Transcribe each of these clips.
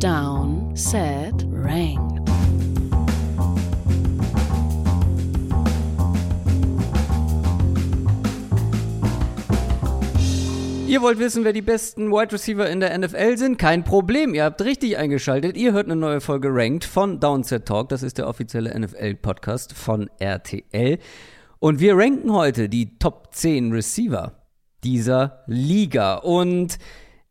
Down, Set, Ranked. Ihr wollt wissen, wer die besten Wide Receiver in der NFL sind? Kein Problem, ihr habt richtig eingeschaltet. Ihr hört eine neue Folge Ranked von Downset Talk. Das ist der offizielle NFL-Podcast von RTL. Und wir ranken heute die Top 10 Receiver dieser Liga. Und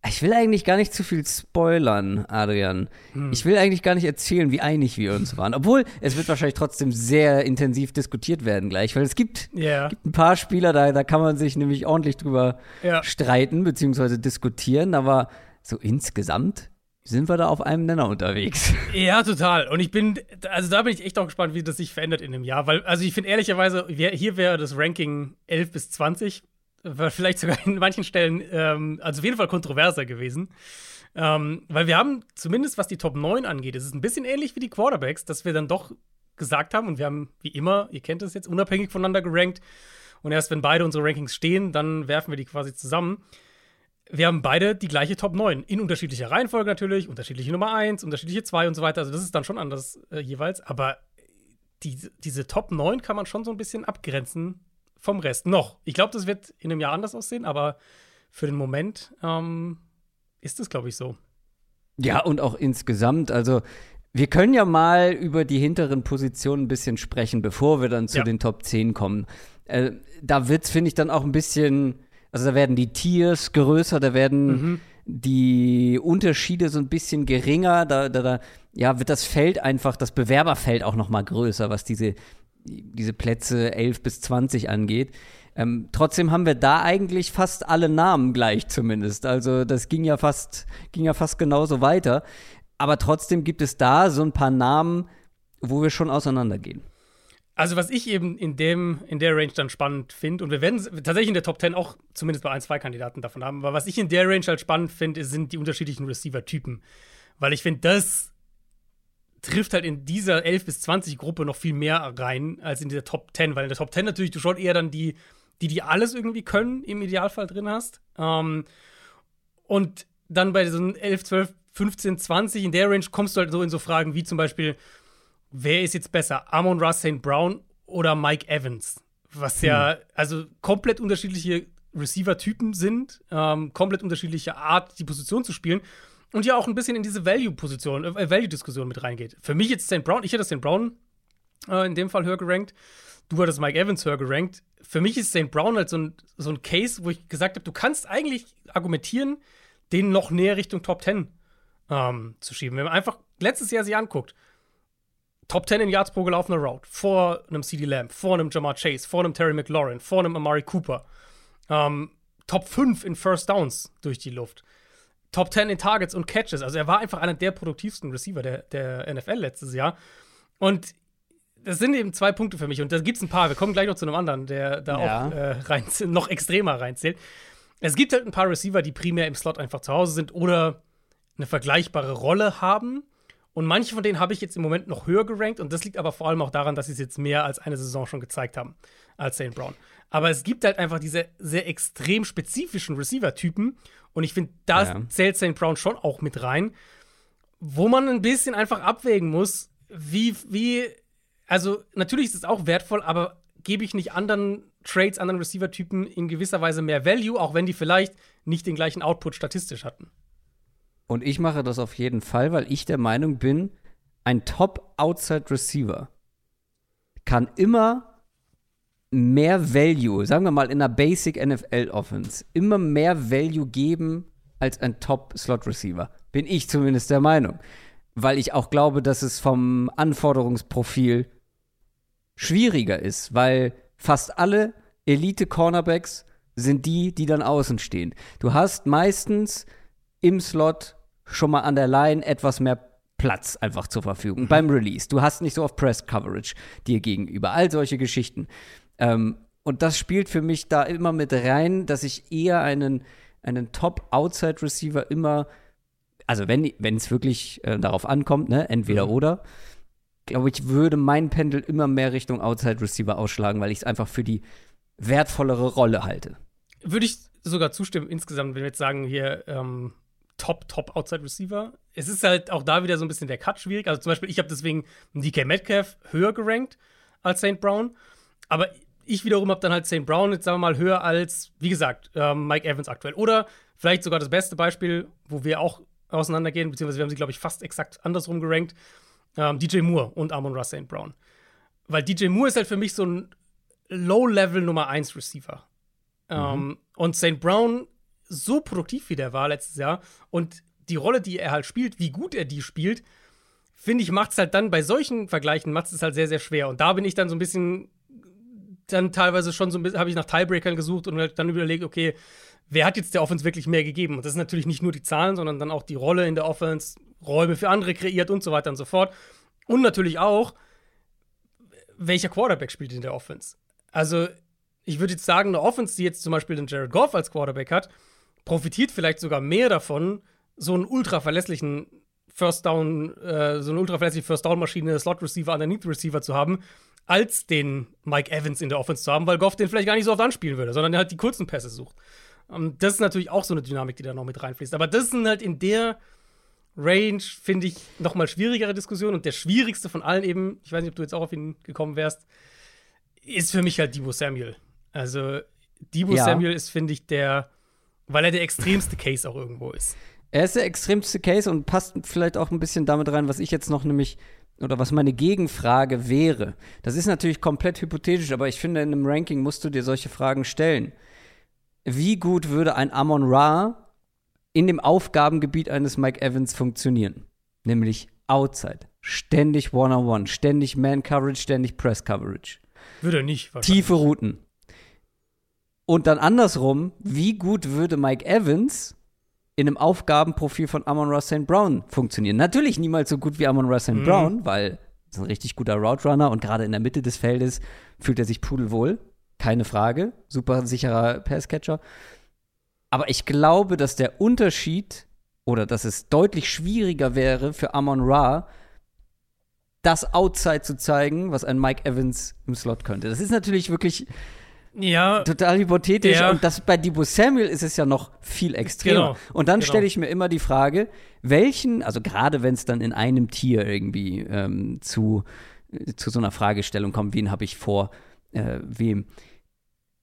ich will eigentlich gar nicht zu viel spoilern, Adrian. Hm. Ich will eigentlich gar nicht erzählen, wie einig wir uns waren. Obwohl, es wird wahrscheinlich trotzdem sehr intensiv diskutiert werden gleich, weil es gibt, yeah. gibt ein paar Spieler, da, da kann man sich nämlich ordentlich drüber ja. streiten bzw. diskutieren. Aber so insgesamt sind wir da auf einem Nenner unterwegs. Ja, total. Und ich bin, also da bin ich echt auch gespannt, wie das sich verändert in einem Jahr. Weil, also ich finde ehrlicherweise, hier wäre das Ranking 11 bis 20 war vielleicht sogar in manchen Stellen, ähm, also auf jeden Fall kontroverser gewesen. Ähm, weil wir haben, zumindest was die Top 9 angeht, es ist ein bisschen ähnlich wie die Quarterbacks, dass wir dann doch gesagt haben, und wir haben wie immer, ihr kennt es jetzt, unabhängig voneinander gerankt. Und erst wenn beide unsere Rankings stehen, dann werfen wir die quasi zusammen. Wir haben beide die gleiche Top 9. In unterschiedlicher Reihenfolge natürlich, unterschiedliche Nummer 1, unterschiedliche 2 und so weiter. Also das ist dann schon anders äh, jeweils. Aber die, diese Top 9 kann man schon so ein bisschen abgrenzen vom Rest. Noch. Ich glaube, das wird in einem Jahr anders aussehen, aber für den Moment ähm, ist es, glaube ich, so. Ja, und auch insgesamt, also wir können ja mal über die hinteren Positionen ein bisschen sprechen, bevor wir dann zu ja. den Top 10 kommen. Äh, da wird es, finde ich, dann auch ein bisschen, also da werden die Tiers größer, da werden mhm. die Unterschiede so ein bisschen geringer, da, da, da ja, wird das Feld einfach, das Bewerberfeld auch noch mal größer, was diese diese Plätze 11 bis 20 angeht. Ähm, trotzdem haben wir da eigentlich fast alle Namen gleich zumindest. Also das ging ja fast, ging ja fast genauso weiter. Aber trotzdem gibt es da so ein paar Namen, wo wir schon auseinandergehen. Also, was ich eben in, dem, in der Range dann spannend finde, und wir werden tatsächlich in der Top 10 auch zumindest bei ein, zwei Kandidaten davon haben, aber was ich in der Range halt spannend finde, sind die unterschiedlichen Receiver-Typen. Weil ich finde, das trifft halt in dieser 11 bis 20 Gruppe noch viel mehr rein als in dieser Top 10, weil in der Top 10 natürlich du schon eher dann die, die, die alles irgendwie können, im Idealfall drin hast. Ähm, und dann bei so 11, 12, 15, 20 in der Range kommst du halt so in so Fragen wie zum Beispiel, wer ist jetzt besser, Amon Russ St. Brown oder Mike Evans? Was ja, hm. also komplett unterschiedliche Receiver-Typen sind, ähm, komplett unterschiedliche Art, die Position zu spielen und ja auch ein bisschen in diese Value-Position, äh, Value-Diskussion mit reingeht. Für mich jetzt St. Brown, ich hätte St. Brown äh, in dem Fall höher gerankt. Du hattest Mike Evans höher gerankt. Für mich ist St. Brown halt so ein, so ein Case, wo ich gesagt habe, du kannst eigentlich argumentieren, den noch näher Richtung Top 10 ähm, zu schieben. Wenn man einfach letztes Jahr sich anguckt, Top 10 in Yards pro gelaufener Route, vor einem CD Lamb, vor einem Jamar Chase, vor einem Terry McLaurin, vor einem Amari Cooper. Ähm, Top 5 in First Downs durch die Luft. Top 10 in Targets und Catches. Also er war einfach einer der produktivsten Receiver der, der NFL letztes Jahr. Und das sind eben zwei Punkte für mich. Und da gibt es ein paar. Wir kommen gleich noch zu einem anderen, der da ja. auch äh, rein, noch extremer reinzählt. Es gibt halt ein paar Receiver, die primär im Slot einfach zu Hause sind oder eine vergleichbare Rolle haben. Und manche von denen habe ich jetzt im Moment noch höher gerankt. Und das liegt aber vor allem auch daran, dass sie es jetzt mehr als eine Saison schon gezeigt haben als St. Brown. Aber es gibt halt einfach diese sehr extrem spezifischen Receiver-Typen. Und ich finde, da ja. zählt St. Brown schon auch mit rein, wo man ein bisschen einfach abwägen muss, wie, wie, also natürlich ist es auch wertvoll, aber gebe ich nicht anderen Trades, anderen Receiver-Typen in gewisser Weise mehr Value, auch wenn die vielleicht nicht den gleichen Output statistisch hatten. Und ich mache das auf jeden Fall, weil ich der Meinung bin, ein Top-Outside-Receiver kann immer mehr Value, sagen wir mal in einer Basic NFL Offense, immer mehr Value geben als ein Top Slot Receiver. Bin ich zumindest der Meinung. Weil ich auch glaube, dass es vom Anforderungsprofil schwieriger ist, weil fast alle Elite Cornerbacks sind die, die dann außen stehen. Du hast meistens im Slot schon mal an der Line etwas mehr Platz einfach zur Verfügung mhm. beim Release. Du hast nicht so oft Press Coverage dir gegenüber. All solche Geschichten. Ähm, und das spielt für mich da immer mit rein, dass ich eher einen, einen Top-Outside-Receiver immer, also wenn es wirklich äh, darauf ankommt, ne, entweder mhm. oder, glaube ich, würde mein Pendel immer mehr Richtung Outside-Receiver ausschlagen, weil ich es einfach für die wertvollere Rolle halte. Würde ich sogar zustimmen insgesamt, wenn wir jetzt sagen, hier ähm, Top, Top Outside Receiver. es ist halt auch da wieder so ein bisschen der Cut schwierig. Also zum Beispiel, ich habe deswegen DK Metcalf höher gerankt als St. Brown. Aber ich wiederum habe dann halt St. Brown, jetzt sagen wir mal, höher als, wie gesagt, ähm, Mike Evans aktuell. Oder vielleicht sogar das beste Beispiel, wo wir auch auseinandergehen, beziehungsweise wir haben sie, glaube ich, fast exakt andersrum gerankt. Ähm, DJ Moore und Amon Ross St. Brown. Weil DJ Moore ist halt für mich so ein Low-Level Nummer 1 Receiver. Mhm. Ähm, und St. Brown, so produktiv wie der war letztes Jahr und die Rolle, die er halt spielt, wie gut er die spielt, finde ich, macht es halt dann bei solchen Vergleichen, macht es halt sehr, sehr schwer. Und da bin ich dann so ein bisschen, dann teilweise schon so ein bisschen, habe ich nach Tiebreakern gesucht und halt dann überlegt, okay, wer hat jetzt der Offense wirklich mehr gegeben? Und das ist natürlich nicht nur die Zahlen, sondern dann auch die Rolle in der Offense, Räume für andere kreiert und so weiter und so fort. Und natürlich auch, welcher Quarterback spielt in der Offense. Also, ich würde jetzt sagen, eine Offense, die jetzt zum Beispiel den Jared Goff als Quarterback hat, profitiert vielleicht sogar mehr davon, so einen ultra verlässlichen First Down, äh, so eine ultra verlässliche First Down Maschine, Slot Receiver, Underneath Receiver zu haben, als den Mike Evans in der Offense zu haben, weil Goff den vielleicht gar nicht so oft anspielen würde, sondern er halt die kurzen Pässe sucht. Um, ähm, das ist natürlich auch so eine Dynamik, die da noch mit reinfließt. Aber das sind halt in der Range, finde ich, noch mal schwierigere Diskussionen. Und der schwierigste von allen eben, ich weiß nicht, ob du jetzt auch auf ihn gekommen wärst, ist für mich halt Debo Samuel. Also Debo ja. Samuel ist, finde ich, der, weil er der extremste Case auch irgendwo ist. Er ist der extremste Case und passt vielleicht auch ein bisschen damit rein, was ich jetzt noch nämlich oder was meine Gegenfrage wäre. Das ist natürlich komplett hypothetisch, aber ich finde, in einem Ranking musst du dir solche Fragen stellen. Wie gut würde ein Amon Ra in dem Aufgabengebiet eines Mike Evans funktionieren? Nämlich Outside. Ständig One-on-One, -on -one, ständig Man-Coverage, ständig Press-Coverage. Würde er nicht. Tiefe Routen. Und dann andersrum, wie gut würde Mike Evans in einem Aufgabenprofil von Amon Ross St. Brown funktionieren. Natürlich niemals so gut wie Amon Ross St. Mhm. Brown, weil er ist ein richtig guter Route Runner und gerade in der Mitte des Feldes fühlt er sich pudelwohl. Keine Frage. Super sicherer Passcatcher. Aber ich glaube, dass der Unterschied oder dass es deutlich schwieriger wäre für Amon Ra, das Outside zu zeigen, was ein Mike Evans im Slot könnte. Das ist natürlich wirklich ja, total hypothetisch. Ja. Und das bei Debo Samuel ist es ja noch viel extremer. Genau, und dann genau. stelle ich mir immer die Frage, welchen, also gerade wenn es dann in einem Tier irgendwie ähm, zu, äh, zu so einer Fragestellung kommt, wen habe ich vor, äh, wem.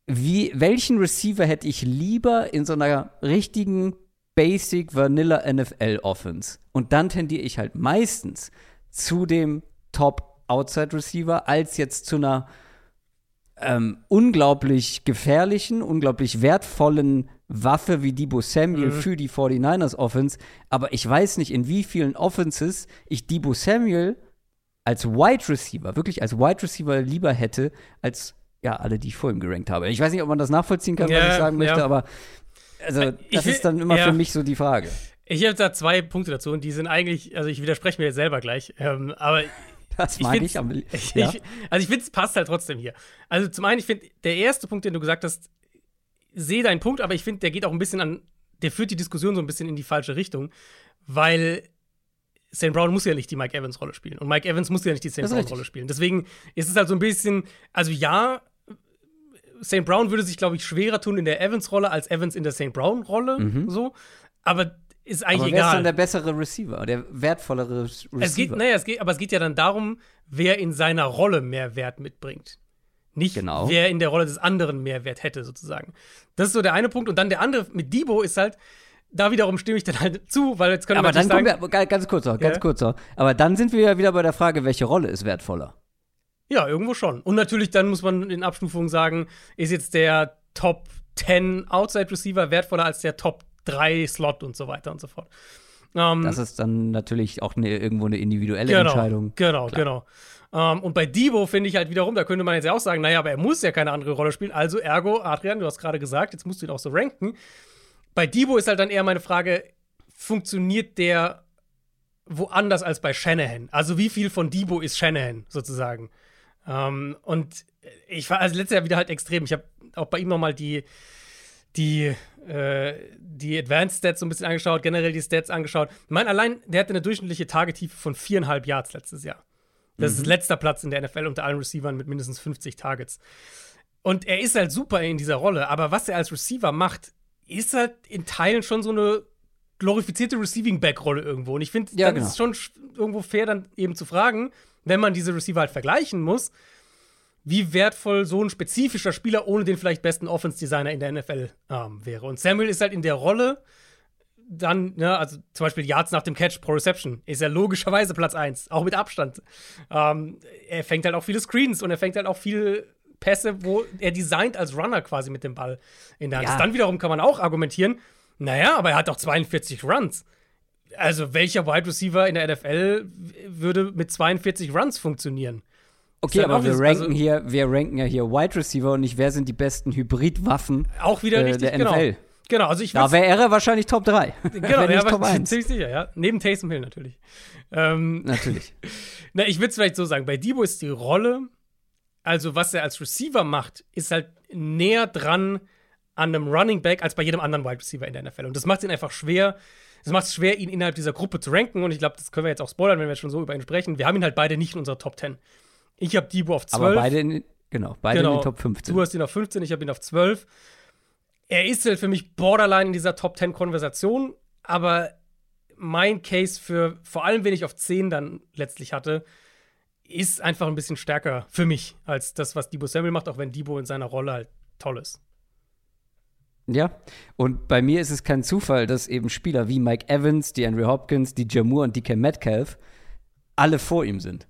Wie, welchen Receiver hätte ich lieber in so einer richtigen Basic Vanilla NFL Offense? Und dann tendiere ich halt meistens zu dem Top Outside Receiver als jetzt zu einer ähm, unglaublich gefährlichen, unglaublich wertvollen Waffe wie Debo Samuel mhm. für die 49ers Offense. Aber ich weiß nicht, in wie vielen Offenses ich Debo Samuel als Wide Receiver, wirklich als Wide Receiver lieber hätte, als ja, alle, die ich vor ihm gerankt habe. Ich weiß nicht, ob man das nachvollziehen kann, ja, was ich sagen möchte, ja. aber also, äh, das will, ist dann immer ja. für mich so die Frage. Ich habe da zwei Punkte dazu und die sind eigentlich, also ich widerspreche mir jetzt selber gleich, ähm, aber Das mag ich. aber, ja. ich also ich finde, es passt halt trotzdem hier. Also zum einen, ich finde, der erste Punkt, den du gesagt hast, sehe deinen Punkt, aber ich finde, der geht auch ein bisschen an, der führt die Diskussion so ein bisschen in die falsche Richtung, weil St. Brown muss ja nicht die Mike Evans Rolle spielen und Mike Evans muss ja nicht die St. Brown Rolle spielen. Deswegen ist es halt so ein bisschen, also ja, St. Brown würde sich, glaube ich, schwerer tun in der Evans-Rolle als Evans in der St. Brown-Rolle. Mhm. So. Aber ist eigentlich aber wer egal. Wer ist dann der bessere Receiver, der wertvollere Receiver? Es geht, naja, es geht, aber es geht ja dann darum, wer in seiner Rolle mehr Wert mitbringt. Nicht, genau. wer in der Rolle des anderen mehr Wert hätte, sozusagen. Das ist so der eine Punkt. Und dann der andere mit Debo ist halt, da wiederum stimme ich dann halt zu, weil jetzt können aber wir dann sagen, kommen wir, ganz kurz noch, ganz ja. kurz noch. Aber dann sind wir ja wieder bei der Frage, welche Rolle ist wertvoller? Ja, irgendwo schon. Und natürlich dann muss man in Abstufungen sagen, ist jetzt der Top 10 Outside Receiver wertvoller als der Top drei Slot und so weiter und so fort. Ähm, das ist dann natürlich auch eine, irgendwo eine individuelle genau, Entscheidung. Genau, Klar. genau. Ähm, und bei Debo finde ich halt wiederum, da könnte man jetzt ja auch sagen, naja, aber er muss ja keine andere Rolle spielen. Also, ergo, Adrian, du hast gerade gesagt, jetzt musst du ihn auch so ranken. Bei Debo ist halt dann eher meine Frage, funktioniert der woanders als bei Shanahan? Also, wie viel von Debo ist Shanahan sozusagen? Ähm, und ich war also letztes Jahr wieder halt extrem. Ich habe auch bei ihm nochmal die, die äh, die Advanced Stats so ein bisschen angeschaut, generell die Stats angeschaut. Ich meine, allein, der hatte eine durchschnittliche Tagetiefe von viereinhalb Yards letztes Jahr. Das mhm. ist letzter Platz in der NFL unter allen Receivern mit mindestens 50 Targets. Und er ist halt super in dieser Rolle, aber was er als Receiver macht, ist halt in Teilen schon so eine glorifizierte Receiving Back Rolle irgendwo. Und ich finde, Ja, dann genau. ist es schon sch- irgendwo fair, dann eben zu fragen, wenn man diese Receiver halt vergleichen muss, wie wertvoll so ein spezifischer Spieler ohne den vielleicht besten Offense-Designer in der NFL ähm, wäre. Und Samuel ist halt in der Rolle dann, ne, also zum Beispiel Yards nach dem Catch pro Reception, ist er logischerweise Platz 1, auch mit Abstand. Ähm, er fängt halt auch viele Screens und er fängt halt auch viele Pässe, wo er designt als Runner quasi mit dem Ball in der Hand. Ja. ist. Dann wiederum kann man auch argumentieren, naja, aber er hat auch 42 Runs. Also welcher Wide Receiver in der NFL würde mit 42 Runs funktionieren? Okay, aber wir das- ranken also- hier, wir ranken ja hier Wide Receiver und nicht, wer sind die besten Hybridwaffen Auch wieder äh, richtig, der genau. NFL. Genau, also ich Da wäre er wahrscheinlich Top 3. genau, ja, Top 1. ziemlich sicher, ja. Neben Taysom Hill natürlich. Ähm, Natürlich. Na, ich würde es vielleicht so sagen, bei Debo ist die Rolle, also was er als Receiver macht, ist halt näher dran an einem Running Back als bei jedem anderen Wide Receiver in der NFL. Und das macht ihn einfach schwer. Es macht es schwer, ihn innerhalb dieser Gruppe zu ranken. Und ich glaube, das können wir jetzt auch spoilern, wenn wir jetzt schon so über ihn sprechen. Wir haben ihn halt beide nicht in unserer Top 10. Ich habe Debo auf 12. Aber beide in, genau, beide in den Top 15. Du hast ihn auf 15, ich habe ihn auf 12. Er ist halt für mich borderline in dieser Top 10 Konversation, aber mein Case für vor allem, wen ich auf 10 dann letztlich hatte, ist einfach ein bisschen stärker für mich als das, was Debo Samuel macht, auch wenn Debo in seiner Rolle halt toll ist. Ja, und bei mir ist es kein Zufall, dass eben Spieler wie Mike Evans, die Andrew Hopkins, die Jamur und DK Metcalf alle vor ihm sind.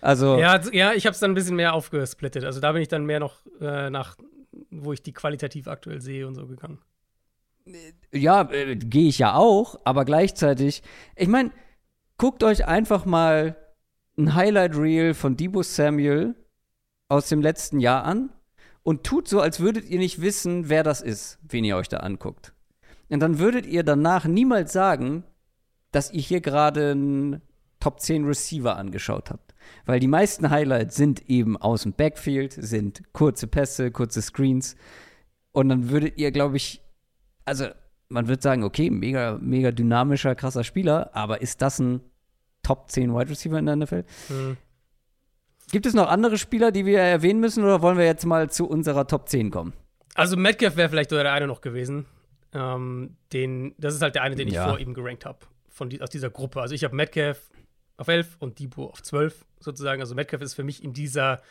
Also, Ja, also- ja ich habe es dann ein bisschen mehr aufgesplittet. Also da bin ich dann mehr noch äh, nach, wo ich die qualitativ aktuell sehe und so gegangen. ja, äh, gehe ich ja auch, aber gleichzeitig, ich meine, guckt euch einfach mal ein Highlight-Reel von Debo Samuel aus dem letzten Jahr an und tut so, als würdet ihr nicht wissen, wer das ist, wen ihr euch da anguckt. Und dann würdet ihr danach niemals sagen, dass ihr hier gerade einen Top 10 Receiver angeschaut habt. Weil die meisten Highlights sind eben aus dem Backfield, sind kurze Pässe, kurze Screens. Und dann würdet ihr, glaube ich, also man wird sagen, okay, mega, mega dynamischer, krasser Spieler, aber ist das ein Top 10 Wide Receiver in der NFL? Hm. Gibt es noch andere Spieler, die wir erwähnen müssen, oder wollen wir jetzt mal zu unserer Top 10 kommen? Also Metcalf wäre vielleicht der eine noch gewesen. Ähm, den, das ist halt der eine, den ich Ja. vor ihm gerankt habe. Die, aus dieser Gruppe. Also ich habe Metcalf auf 11 und Debo auf 12 sozusagen. Also Metcalf ist für mich in dieser,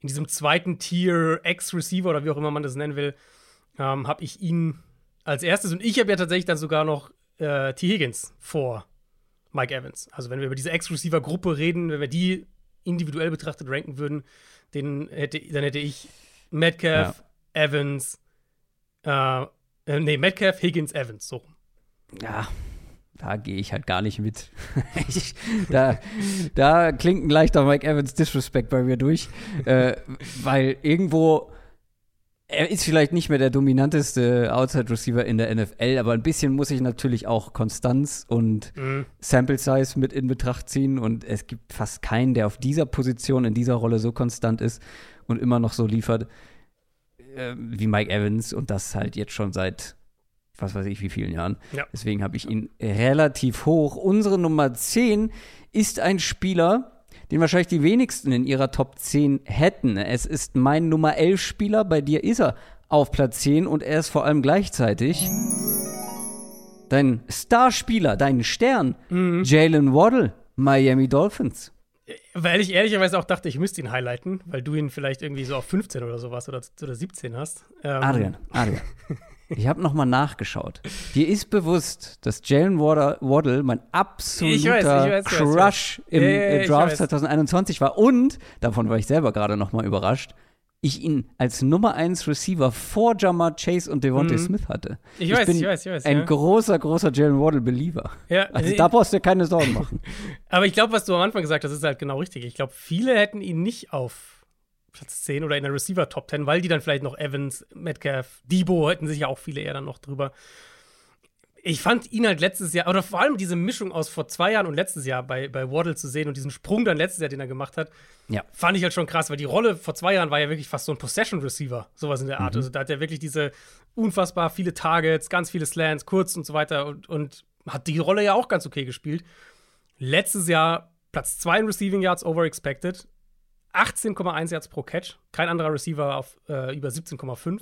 in diesem zweiten Tier Ex-Receiver oder wie auch immer man das nennen will, ähm, habe ich ihn als erstes. Und ich habe ja tatsächlich dann sogar noch äh, T. Higgins vor Mike Evans. Also wenn wir über diese Ex-Receiver-Gruppe reden, wenn wir die individuell betrachtet ranken würden, den hätte, dann hätte ich Metcalf, Evans, äh, äh, nee, Metcalf, Higgins, Evans, so. Ja, da gehe ich halt gar nicht mit. ich, da, da klingt ein leichter Mike Evans Disrespect bei mir durch, äh, weil irgendwo er ist vielleicht nicht mehr der dominanteste Outside Receiver in der NFL, aber ein bisschen muss ich natürlich auch Konstanz und Mhm. Sample Size mit in Betracht ziehen und es gibt fast keinen, der auf dieser Position in dieser Rolle so konstant ist und immer noch so liefert äh, wie Mike Evans und das halt jetzt schon seit was weiß ich wie vielen Jahren. Ja. Deswegen habe ich ihn relativ hoch. Unsere Nummer 10 ist ein Spieler, den wahrscheinlich die wenigsten in ihrer Top 10 hätten. Es ist mein Nummer 11 Spieler, bei dir ist er auf Platz 10 und er ist vor allem gleichzeitig dein Starspieler, dein Stern, Jalen Waddle, Miami Dolphins. Weil ich ehrlicherweise auch dachte, ich müsste ihn highlighten, weil du ihn vielleicht irgendwie so auf 15 oder sowas oder, oder 17 hast. Ähm, Adrian, Adrian. Ich habe nochmal nachgeschaut. Dir ist bewusst, dass Jalen Waddle, mein absoluter Ich weiß, ich weiß, ich weiß, ich Crush im Ja, ja, ja, äh, ich Draft weiß. 2021 war und, davon war ich selber gerade nochmal überrascht, ich ihn als Nummer 1 Receiver vor Jamar Chase und Devontae Mhm. Smith hatte. Ich weiß, bin ich weiß, ich weiß, Ein ja. großer, großer Jalen Waddle-Believer. Ja, Also äh, da brauchst du dir keine Sorgen machen. aber ich glaube, was du am Anfang gesagt hast, ist halt genau richtig. Ich glaube, viele hätten ihn nicht auf Platz 10 oder in der Receiver Top 10, weil die dann vielleicht noch Evans, Metcalf, Debo hätten sich ja auch viele eher dann noch drüber. Ich fand ihn halt letztes Jahr, oder vor allem diese Mischung aus vor zwei Jahren und letztes Jahr bei, bei Waddle zu sehen und diesen Sprung dann letztes Jahr, den er gemacht hat, Ja. fand ich halt schon krass, weil die Rolle vor zwei Jahren war ja wirklich fast so ein Possession-Receiver, sowas in der Art. Also da hat er wirklich diese unfassbar viele Targets, ganz viele Slants, kurz und so weiter und, und hat die Rolle ja auch ganz okay gespielt. Letztes Jahr Platz 2 in Receiving Yards over expected, 18,1 Yards pro Catch, kein anderer Receiver auf äh, über 17,5.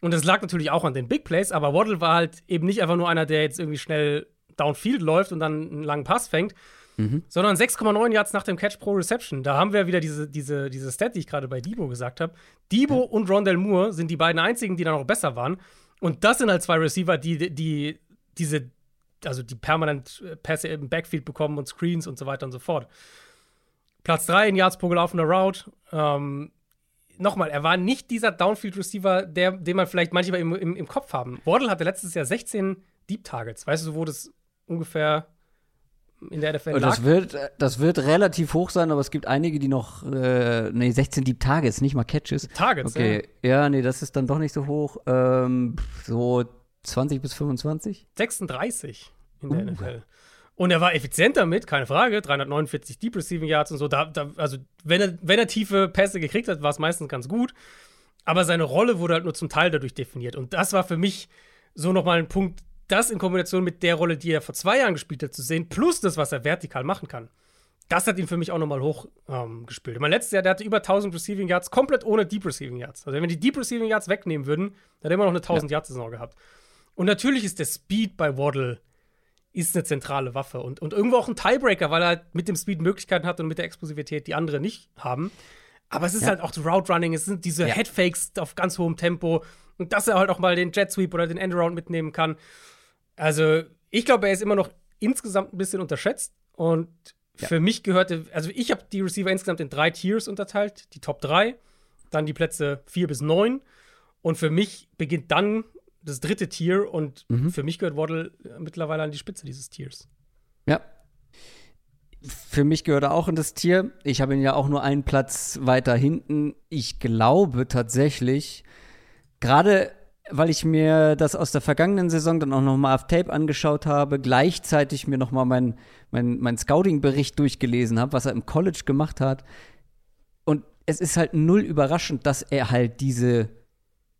Und das lag natürlich auch an den Big Plays, aber Waddle war halt eben nicht einfach nur einer, der jetzt irgendwie schnell downfield läuft und dann einen langen Pass fängt, mhm. sondern 6,9 Yards nach dem Catch pro Reception. Da haben wir wieder diese, diese, diese Stat, die ich gerade bei Debo gesagt habe. Debo ja. und Rondell Moore sind die beiden einzigen, die da noch besser waren. Und das sind halt zwei Receiver, die, die diese, also die permanent Pässe im Backfield bekommen und Screens und so weiter und so fort. Platz 3 in Yards pro gelaufener Route. Ähm, Nochmal, er war nicht dieser Downfield-Receiver, den man vielleicht manchmal im, im, im Kopf haben. Wardle hatte letztes Jahr 16 Deep Targets. Weißt du, wo das ungefähr in der NFL das lag? Wird, das wird relativ hoch sein, aber es gibt einige, die noch, äh, nee, 16 Deep Targets, nicht mal Catches. Targets, okay. Ja. ja, nee, das ist dann doch nicht so hoch. Ähm, so 20 bis 25? 36 in der uh. NFL. Und er war effizient damit, keine Frage. 349 Deep Receiving Yards und so. Da, da, also, wenn er, wenn er tiefe Pässe gekriegt hat, war es meistens ganz gut. Aber seine Rolle wurde halt nur zum Teil dadurch definiert. Und das war für mich so nochmal ein Punkt, das in Kombination mit der Rolle, die er vor zwei Jahren gespielt hat, zu sehen, plus das, was er vertikal machen kann. Das hat ihn für mich auch nochmal hoch ähm. Mein letztes Jahr, der hatte über 1000 Receiving Yards, komplett ohne Deep Receiving Yards. Also, wenn wir die Deep Receiving Yards wegnehmen würden, dann hätte er immer noch eine 1000 ja. Yards Saison gehabt. Und natürlich ist der Speed bei Waddle ist eine zentrale Waffe und, und irgendwo auch ein Tiebreaker, weil er halt mit dem Speed Möglichkeiten hat und mit der Explosivität die andere nicht haben. Aber es ist ja. halt auch das Route Running, es sind diese ja. Headfakes auf ganz hohem Tempo und dass er halt auch mal den Jet Sweep oder den Endaround mitnehmen kann. Also, ich glaube, er ist immer noch insgesamt ein bisschen unterschätzt und ja. für mich gehörte, also ich habe die Receiver insgesamt in drei Tiers unterteilt, die Top 3, dann die Plätze 4 bis 9 und für mich beginnt dann das dritte Tier und mhm. für mich gehört Waddle mittlerweile an die Spitze dieses Tiers. Ja. Für mich gehört er auch in das Tier. Ich habe ihn ja auch nur einen Platz weiter hinten. Ich glaube tatsächlich, gerade weil ich mir das aus der vergangenen Saison dann auch noch mal auf Tape angeschaut habe, gleichzeitig mir noch mal meinen mein, mein Scouting-Bericht durchgelesen habe, was er im College gemacht hat. Und es ist halt null überraschend, dass er halt diese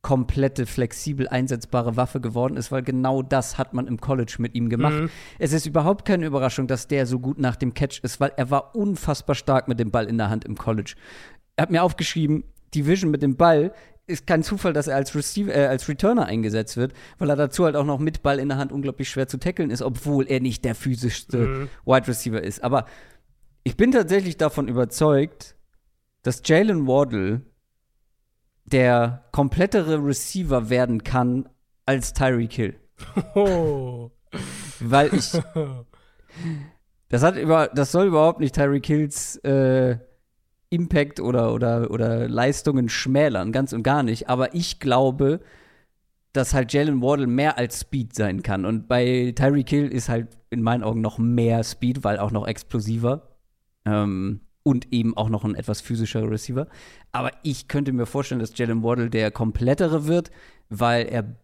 komplette, flexibel einsetzbare Waffe geworden ist, weil genau das hat man im College mit ihm gemacht. Mhm. Es ist überhaupt keine Überraschung, dass der so gut nach dem Catch ist, weil er war unfassbar stark mit dem Ball in der Hand im College. Er hat mir aufgeschrieben, die Vision mit dem Ball ist kein Zufall, dass er als, Receiver, äh, als Returner eingesetzt wird, weil er dazu halt auch noch mit Ball in der Hand unglaublich schwer zu tackeln ist, obwohl er nicht der physischste mhm. Wide Receiver ist. Aber ich bin tatsächlich davon überzeugt, dass Jalen Wardle der komplettere Receiver werden kann als Tyreek Hill. Oh. Weil ich. Das hat über, das soll überhaupt nicht Tyreek Hills äh, Impact oder, oder, oder Leistungen schmälern, ganz und gar nicht. Aber ich glaube, dass halt Jalen Wardle mehr als Speed sein kann. Und bei Tyreek Hill ist halt in meinen Augen noch mehr Speed, weil auch noch explosiver. Ähm, und eben auch noch ein etwas physischer Receiver. Aber ich könnte mir vorstellen, dass Jalen Waddle der komplettere wird, weil er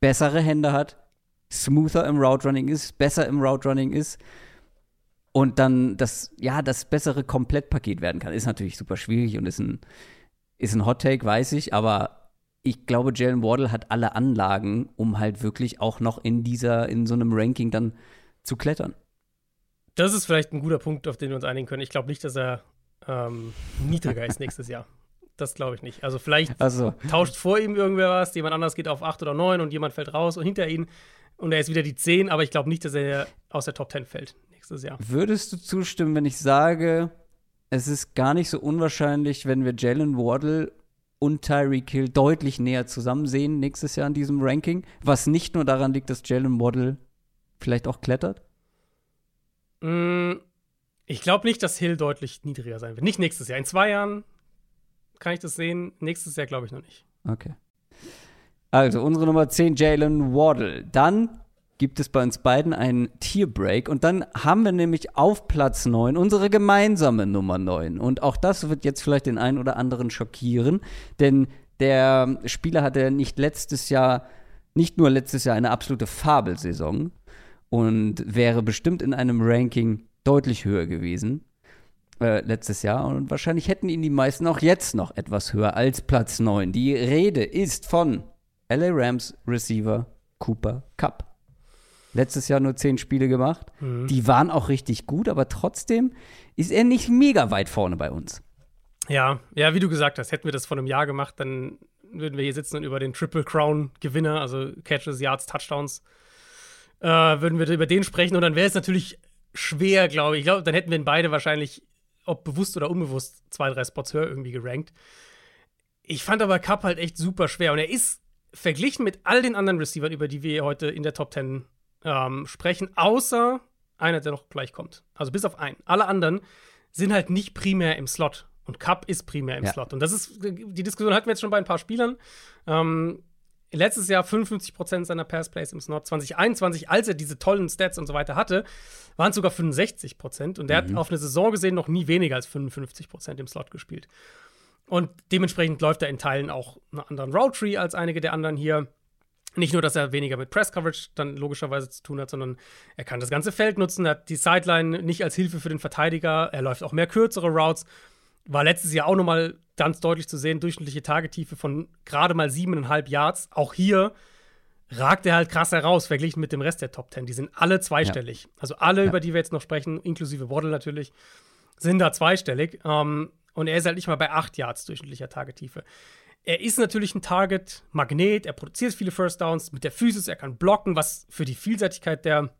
bessere Hände hat, smoother im Route Running ist, besser im Route Running ist und dann das, ja, das bessere Komplettpaket werden kann. Ist natürlich super schwierig und ist ein, ist ein Hot Take, weiß ich, aber ich glaube, Jalen Waddle hat alle Anlagen, um halt wirklich auch noch in dieser, in so einem Ranking dann zu klettern. Das ist vielleicht ein guter Punkt, auf den wir uns einigen können. Ich glaube nicht, dass er ähm, niedriger ist nächstes Jahr. Das glaube ich nicht. Also vielleicht also. tauscht vor ihm irgendwer was, jemand anders geht auf 8 oder 9 und jemand fällt raus und hinter ihn und er ist wieder die 10, aber ich glaube nicht, dass er aus der Top 10 fällt nächstes Jahr. Würdest du zustimmen, wenn ich sage, es ist gar nicht so unwahrscheinlich, wenn wir Jalen Wardle und Tyreek Hill deutlich näher zusammen sehen nächstes Jahr in diesem Ranking, was nicht nur daran liegt, dass Jalen Waddle vielleicht auch klettert? Mm, ich glaube nicht, dass Hill deutlich niedriger sein wird. Nicht nächstes Jahr. In zwei Jahren kann ich das sehen. Nächstes Jahr glaube ich noch nicht. Okay. Also, unsere Nummer 10, Jalen Waddle. Dann gibt es bei uns beiden einen Tierbreak. Und dann haben wir nämlich auf Platz 9 unsere gemeinsame Nummer 9. Und auch das wird jetzt vielleicht den einen oder anderen schockieren, denn der Spieler hatte nicht letztes Jahr, nicht nur letztes Jahr eine absolute Fabelsaison, und wäre bestimmt in einem Ranking deutlich höher gewesen äh, letztes Jahr. Und wahrscheinlich hätten ihn die meisten auch jetzt noch etwas höher als Platz 9. Die Rede ist von LA Rams Receiver Cooper Cup. Letztes Jahr nur zehn Spiele gemacht. Mhm. Die waren auch richtig gut, aber trotzdem ist er nicht mega weit vorne bei uns. Ja, ja, wie du gesagt hast, hätten wir das vor einem Jahr gemacht, dann würden wir hier sitzen und über den Triple Crown Gewinner, also Catches, Yards, Touchdowns, äh, würden wir über den sprechen. Und dann wäre es natürlich schwer, glaube ich. Ich glaube, dann hätten wir ihn beide wahrscheinlich, ob bewusst oder unbewusst, zwei, drei Spots höher irgendwie gerankt. Ich fand aber Cup halt echt super schwer. Und er ist verglichen mit all den anderen Receivern, über die wir heute in der Top 10 ähm, sprechen, außer einer, der noch gleich kommt. Also bis auf einen. Alle anderen sind halt nicht primär im Slot. Und Cup ist primär im ja. Slot. Und das ist, die Diskussion hatten wir jetzt schon bei ein paar Spielern. Ähm, letztes Jahr 55% seiner Passplays im Slot. 2021, als er diese tollen Stats und so weiter hatte, waren es sogar 65%. Und der mhm. hat auf eine Saison gesehen noch nie weniger als 55% im Slot gespielt. Und dementsprechend läuft er in Teilen auch einen anderen Route Tree als einige der anderen hier. Nicht nur, dass er weniger mit Press Coverage dann logischerweise zu tun hat, sondern er kann das ganze Feld nutzen, er hat die Sideline nicht als Hilfe für den Verteidiger, er läuft auch mehr kürzere Routes. War letztes Jahr auch nochmal ganz deutlich zu sehen, durchschnittliche Tagetiefe von gerade mal siebeneinhalb Yards. Auch hier ragt er halt krass heraus, verglichen mit dem Rest der Top Ten. Die sind alle zweistellig. Ja. Also alle, ja. über die wir jetzt noch sprechen, inklusive Waddle natürlich, sind da zweistellig. Ähm, und er ist halt nicht mal bei acht Yards durchschnittlicher Tagetiefe. Er ist natürlich ein Target-Magnet, er produziert viele First Downs mit der Physis, er kann blocken, was für die Vielseitigkeit der,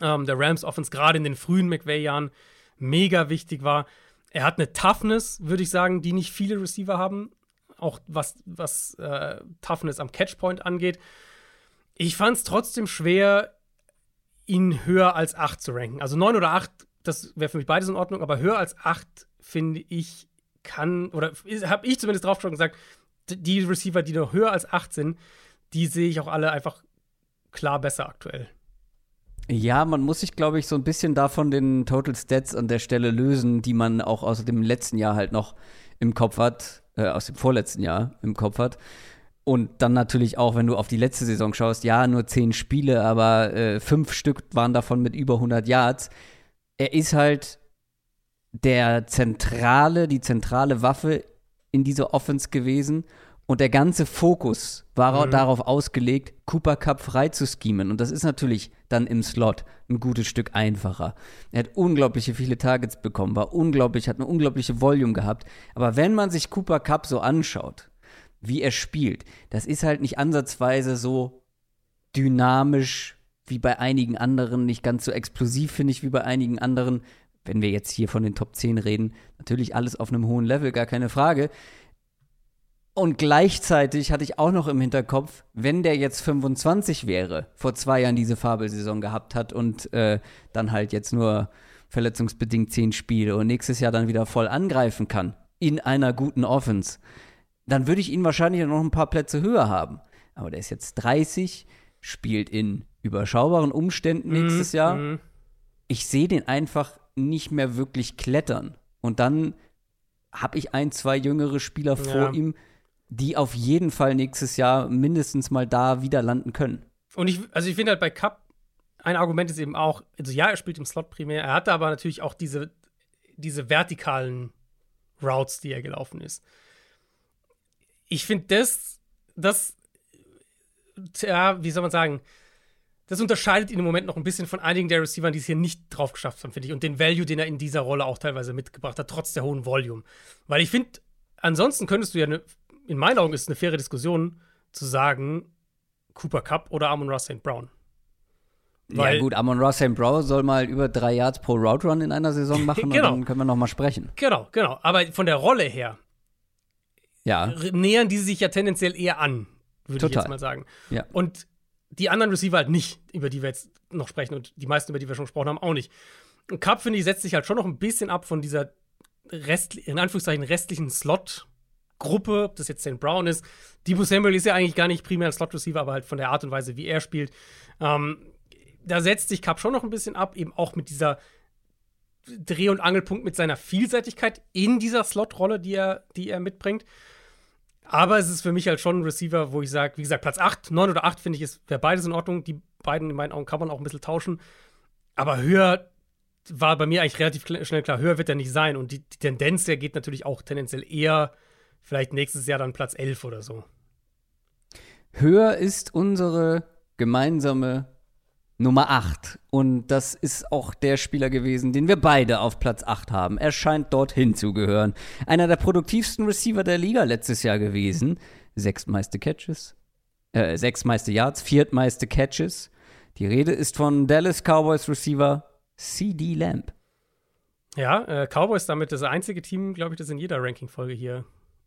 ähm, der Rams Offense gerade in den frühen McVay-Jahren mega wichtig war. Er hat eine Toughness, würde ich sagen, die nicht viele Receiver haben, auch was, was äh, Toughness am Catchpoint angeht. Ich fand es trotzdem schwer, ihn höher als 8 zu ranken. Also 9 oder 8, das wäre für mich beides in Ordnung, aber höher als 8 finde ich kann, oder habe ich zumindest drauf schon gesagt, die Receiver, die noch höher als 8 sind, die sehe ich auch alle einfach klar besser aktuell. Ja, man muss sich, glaube ich, so ein bisschen davon den Total Stats an der Stelle lösen, die man auch aus dem letzten Jahr halt noch im Kopf hat, äh, aus dem vorletzten Jahr im Kopf hat. Und dann natürlich auch, wenn du auf die letzte Saison schaust, ja, nur zehn Spiele, aber äh, fünf Stück waren davon mit über 100 Yards. Er ist halt der zentrale, die zentrale Waffe in dieser Offense gewesen. Und der ganze Fokus war mhm. darauf ausgelegt, Cooper Cup frei zu schemen. Und das ist natürlich dann im Slot ein gutes Stück einfacher. Er hat unglaubliche viele Targets bekommen, war unglaublich, hat eine unglaubliche Volume gehabt. Aber wenn man sich Cooper Cup so anschaut, wie er spielt, das ist halt nicht ansatzweise so dynamisch wie bei einigen anderen, nicht ganz so explosiv, finde ich, wie bei einigen anderen wenn wir jetzt hier von den Top 10 reden, natürlich alles auf einem hohen Level, gar keine Frage. Und gleichzeitig hatte ich auch noch im Hinterkopf, wenn der jetzt 25 wäre, vor zwei Jahren diese Fabelsaison gehabt hat und äh, dann halt jetzt nur verletzungsbedingt 10 Spiele und nächstes Jahr dann wieder voll angreifen kann in einer guten Offense, dann würde ich ihn wahrscheinlich noch ein paar Plätze höher haben. Aber der ist jetzt 30, spielt in überschaubaren Umständen nächstes mm, Jahr. Mm. Ich sehe den einfach nicht mehr wirklich klettern. Und dann habe ich ein, zwei jüngere Spieler vor ja. ihm, die auf jeden Fall nächstes Jahr mindestens mal da wieder landen können. Und ich, also ich finde halt bei Cup, ein Argument ist eben auch, also ja, er spielt im Slot primär, er hatte aber natürlich auch diese, diese vertikalen Routes, die er gelaufen ist. Ich finde das, das, ja, wie soll man sagen, das unterscheidet ihn im Moment noch ein bisschen von einigen der Receivern, die es hier nicht drauf geschafft haben, finde ich. Und den Value, den er in dieser Rolle auch teilweise mitgebracht hat, trotz der hohen Volume. Weil ich finde, ansonsten könntest du ja, ne, in meinen Augen ist es eine faire Diskussion, zu sagen, Cooper Cup oder Amon Ross St. Brown. Weil, ja gut, Amon Ross St. Brown soll mal über drei Yards pro Route Run in einer Saison machen genau. und dann können wir noch mal sprechen. Genau, genau. Aber von der Rolle her ja. nähern die sich ja tendenziell eher an, würde ich jetzt mal sagen. Ja. Und die anderen Receiver halt nicht, über die wir jetzt noch sprechen und die meisten, über die wir schon gesprochen haben, auch nicht. Und Cup, finde ich, setzt sich halt schon noch ein bisschen ab von dieser Rest, in Anführungszeichen restlichen Slot-Gruppe, ob das jetzt St. Brown ist. Debo Samuel ist ja eigentlich gar nicht primär ein Slot-Receiver, aber halt von der Art und Weise, wie er spielt. Ähm, da setzt sich Cup schon noch ein bisschen ab, eben auch mit dieser Dreh- und Angelpunkt mit seiner Vielseitigkeit in dieser Slot-Rolle, die er, die er mitbringt. Aber es ist für mich halt schon ein Receiver, wo ich sage, wie gesagt, Platz 8, 9 oder 8 finde ich, wäre beides in Ordnung. Die beiden in meinen Augen kann man auch ein bisschen tauschen. Aber höher war bei mir eigentlich relativ schnell klar, höher wird er nicht sein. Und die, die Tendenz der geht natürlich auch tendenziell eher vielleicht nächstes Jahr dann Platz 11 oder so. Höher ist unsere gemeinsame Nummer 8. Und das ist auch der Spieler gewesen, den wir beide auf Platz 8 haben. Er scheint dorthin zu gehören. Einer der produktivsten Receiver der Liga letztes Jahr gewesen. sechstmeiste Catches, äh, sechstmeiste Yards, viertmeiste Catches. Die Rede ist von Dallas Cowboys Receiver CD Lamb. Ja, äh, Cowboys damit das einzige Team, glaube ich, das in jeder Ranking-Folge hier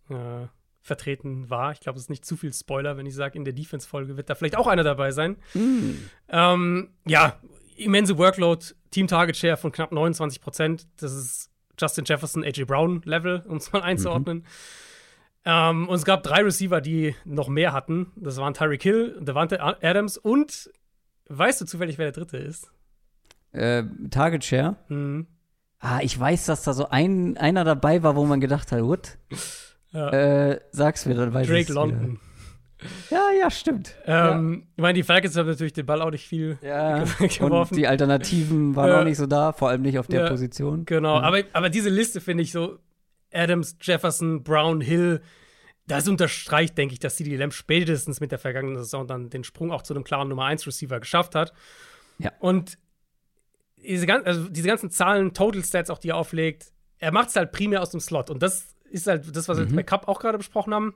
äh, vertreten war. Ich glaube, es ist nicht zu viel Spoiler, wenn ich sage, in der Defense-Folge wird da vielleicht auch einer dabei sein. Mm. Ähm, ja, immense Workload, Team-Target-Share von knapp 29 Prozent. Das ist Justin Jefferson, AJ Brown-Level, um es mal einzuordnen. Ähm, und es gab drei Receiver, die noch mehr hatten. Das waren Tyreek Hill, Devante Adams und weißt du zufällig, wer der dritte ist? Äh, Target Share. Hm. Ah, ich weiß, dass da so ein, einer dabei war, wo man gedacht hat, what? Ja. Äh, sag's mir, dann weiß Drake London. Wieder. Ja, ja, stimmt. Ähm, Ich meine, die Falcons haben natürlich den Ball auch nicht viel Ja, geworfen. und die Alternativen waren Ja. auch nicht so da, vor allem nicht auf der Ja. Position. Genau, Ja. aber, aber diese Liste finde ich so: Adams, Jefferson, Brown, Hill. Das unterstreicht, denke ich, dass CD Lamb spätestens mit der vergangenen Saison dann den Sprung auch zu einem klaren Nummer 1 Receiver geschafft hat. Ja. Und diese, also diese ganzen Zahlen, Total Stats, auch die er auflegt, er macht es halt primär aus dem Slot. Und das ist halt das, was wir jetzt Mhm. bei Cup auch gerade besprochen haben.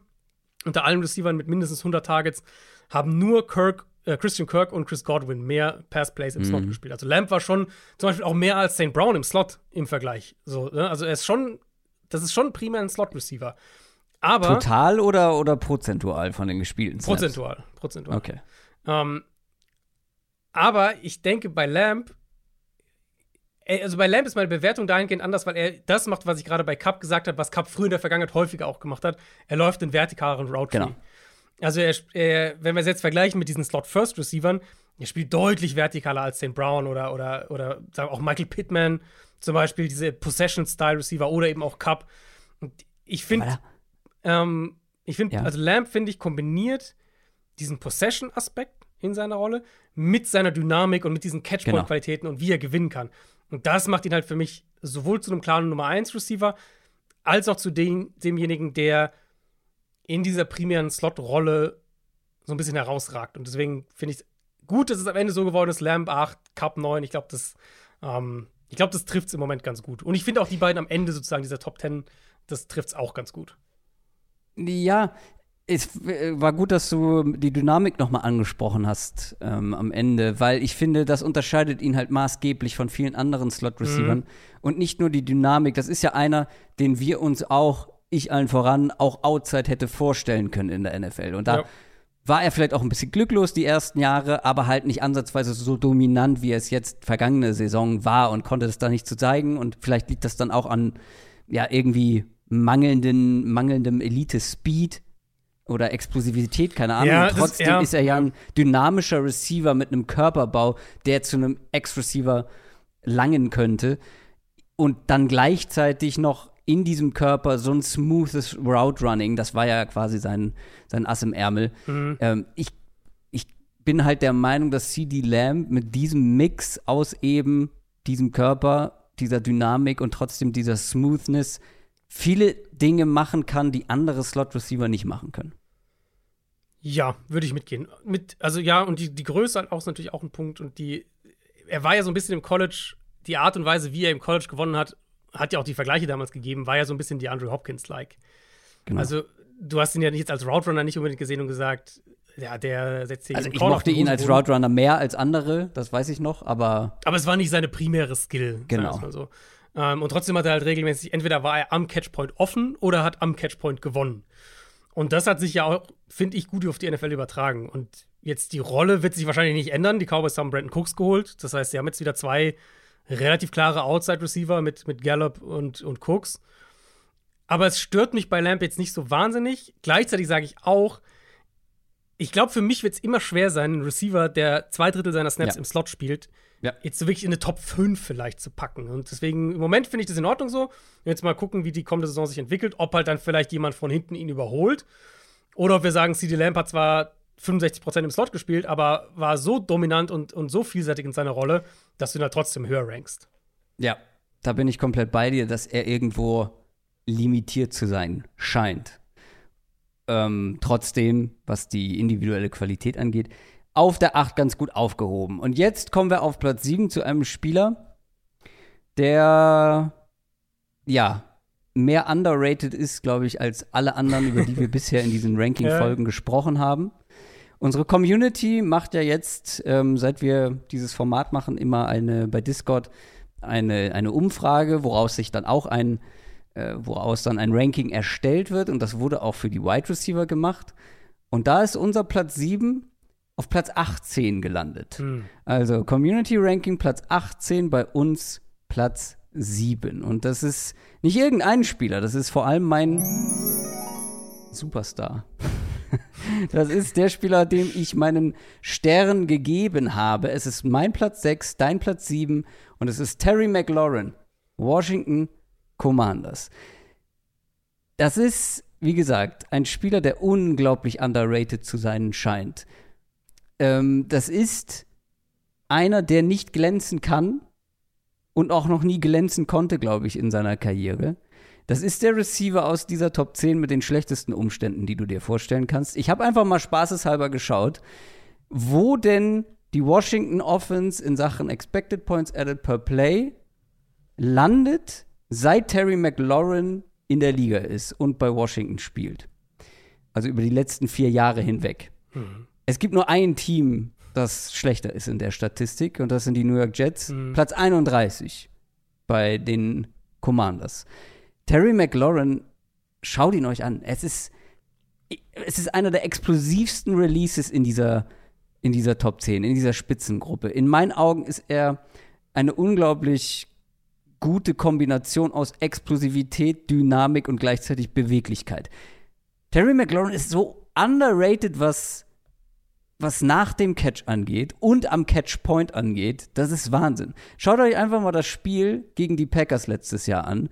Unter allen Receivern mit mindestens 100 Targets haben nur Kirk, äh, Christian Kirk und Chris Godwin mehr Pass-Plays im Slot Mhm. gespielt. Also Lamb war schon zum Beispiel auch mehr als St. Brown im Slot im Vergleich. So, ne? Also er ist schon, das ist schon primär ein Slot-Receiver. Aber Total oder, oder prozentual von den gespielten Snaps? prozentual. Prozentual. Okay. Ähm, aber ich denke, bei Lamb, äh, also bei Lamb ist meine Bewertung dahingehend anders, weil er das macht, was ich gerade bei Cup gesagt habe, was Cup früher in der Vergangenheit häufiger auch gemacht hat. Er läuft den vertikaleren Route Tree. Genau. Also, er, er, wenn wir es jetzt vergleichen mit diesen Slot-First-Receivern, er spielt deutlich vertikaler als St. Brown oder, oder, oder sagen auch Michael Pittman, zum Beispiel diese Possession-Style-Receiver oder eben auch Cup. Und ich finde, ähm, ich finde, Ja. also Lamb, finde ich, kombiniert diesen Possession-Aspekt in seiner Rolle mit seiner Dynamik und mit diesen Catchpoint-Qualitäten und wie er gewinnen kann. Und das macht ihn halt für mich sowohl zu einem klaren Nummer 1 Receiver als auch zu dem, demjenigen, der in dieser primären Slot-Rolle so ein bisschen herausragt. Und deswegen finde ich es gut, dass es am Ende so geworden ist. Lamb 8, Cup 9. Ich glaube, das, ähm, ich glaube, das trifft es im Moment ganz gut. Und ich finde auch die beiden am Ende sozusagen dieser Top 10, das trifft es auch ganz gut. Ja, es äh, war gut, dass du die Dynamik nochmal angesprochen hast ähm, am Ende, weil ich finde, das unterscheidet ihn halt maßgeblich von vielen anderen Slot-Receivern. Mhm. Und nicht nur die Dynamik, das ist ja einer, den wir uns auch, ich allen voran, auch outside hätte vorstellen können in der NFL. Und da Ja. war er vielleicht auch ein bisschen glücklos die ersten Jahre, aber halt nicht ansatzweise so dominant, wie er es jetzt vergangene Saison war und konnte es da nicht zu zeigen. Und vielleicht liegt das dann auch an, ja, irgendwie mangelnden, mangelndem Elite-Speed oder Explosivität, keine Ahnung. Ja, trotzdem ja. ist er ja ein dynamischer Receiver mit einem Körperbau, der zu einem Ex-Receiver langen könnte. Und dann gleichzeitig noch in diesem Körper so ein smoothes Route Running, das war ja quasi sein, sein Ass im Ärmel. Mhm. Ähm, ich, ich bin halt der Meinung, dass CD Lamb mit diesem Mix aus eben diesem Körper, dieser Dynamik und trotzdem dieser Smoothness viele Dinge machen kann, die andere Slot-Receiver nicht machen können. Ja, würde ich mitgehen. Mit, also ja, und die, die Größe halt auch ist natürlich auch ein Punkt. Und die, er war ja so ein bisschen im College, die Art und Weise, wie er im College gewonnen hat, hat ja auch die Vergleiche damals gegeben, war ja so ein bisschen die Andrew Hopkins-like. Genau. Also, du hast ihn ja nicht jetzt als Route Runner nicht unbedingt gesehen und gesagt, ja, der setzt sich Also ich mochte ihn als. Route Runner mehr als andere, das weiß ich noch, aber Aber es war nicht seine primäre Skill. Genau. so. Ähm, und trotzdem hat er halt regelmäßig, entweder war er am Catchpoint offen oder hat am Catchpoint gewonnen. Und das hat sich ja auch, finde ich, gut auf die NFL übertragen. Und jetzt die Rolle wird sich wahrscheinlich nicht ändern. Die Cowboys haben Brandon Cooks geholt. Das heißt, sie haben jetzt wieder zwei relativ klare Outside-Receiver mit, mit Gallup und, und Cooks. Aber es stört mich bei Lamp jetzt nicht so wahnsinnig. Gleichzeitig sage ich auch, ich glaube, für mich wird es immer schwer sein, einen Receiver, der zwei Drittel seiner Snaps Ja. im Slot spielt, Ja. jetzt so wirklich in eine Top 5 vielleicht zu packen. Und deswegen, im Moment finde ich das in Ordnung so. Jetzt mal gucken, wie die kommende Saison sich entwickelt, ob halt dann vielleicht jemand von hinten ihn überholt. Oder ob wir sagen, CD Lamp hat zwar 65% im Slot gespielt, aber war so dominant und, und so vielseitig in seiner Rolle, dass du ihn halt trotzdem höher rankst. ja, da bin ich komplett bei dir, dass er irgendwo limitiert zu sein scheint. Ähm, trotzdem, was die individuelle Qualität angeht, auf der 8 ganz gut aufgehoben. Und jetzt kommen wir auf Platz 7 zu einem Spieler, der, ja, mehr underrated ist, glaube ich, als alle anderen, über die wir bisher in diesen Ranking-Folgen ja. gesprochen haben. Unsere Community macht ja jetzt, ähm, seit wir dieses Format machen, immer eine bei Discord eine, eine Umfrage, woraus sich dann auch ein, äh, woraus dann ein Ranking erstellt wird. Und das wurde auch für die Wide Receiver gemacht. Und da ist unser Platz 7 auf Platz 18 gelandet. Hm. Also Community Ranking Platz 18, bei uns Platz 7. Und das ist nicht irgendein Spieler, das ist vor allem mein Superstar. Das ist der Spieler, dem ich meinen Stern gegeben habe. Es ist mein Platz 6, dein Platz 7 und es ist Terry McLaurin, Washington Commanders. Das ist, wie gesagt, ein Spieler, der unglaublich underrated zu sein scheint. Ähm, das ist einer, der nicht glänzen kann, und auch noch nie glänzen konnte, glaube ich, in seiner Karriere. Das ist der Receiver aus dieser Top 10 mit den schlechtesten Umständen, die du dir vorstellen kannst. Ich habe einfach mal spaßeshalber geschaut, wo denn die Washington Offense in Sachen Expected Points Added per Play landet, seit Terry McLaurin in der Liga ist und bei Washington spielt. Also über die letzten vier Jahre hinweg. Mhm. Es gibt nur ein Team, das schlechter ist in der Statistik. Und das sind die New York Jets. Mhm. Platz 31 bei den Commanders. Terry McLaurin, schaut ihn euch an. Es ist, es ist einer der explosivsten Releases in dieser, in dieser Top 10, in dieser Spitzengruppe. In meinen Augen ist er eine unglaublich gute Kombination aus Explosivität, Dynamik und gleichzeitig Beweglichkeit. Terry McLaurin ist so underrated, was was nach dem Catch angeht und am Catchpoint angeht, das ist Wahnsinn. Schaut euch einfach mal das Spiel gegen die Packers letztes Jahr an.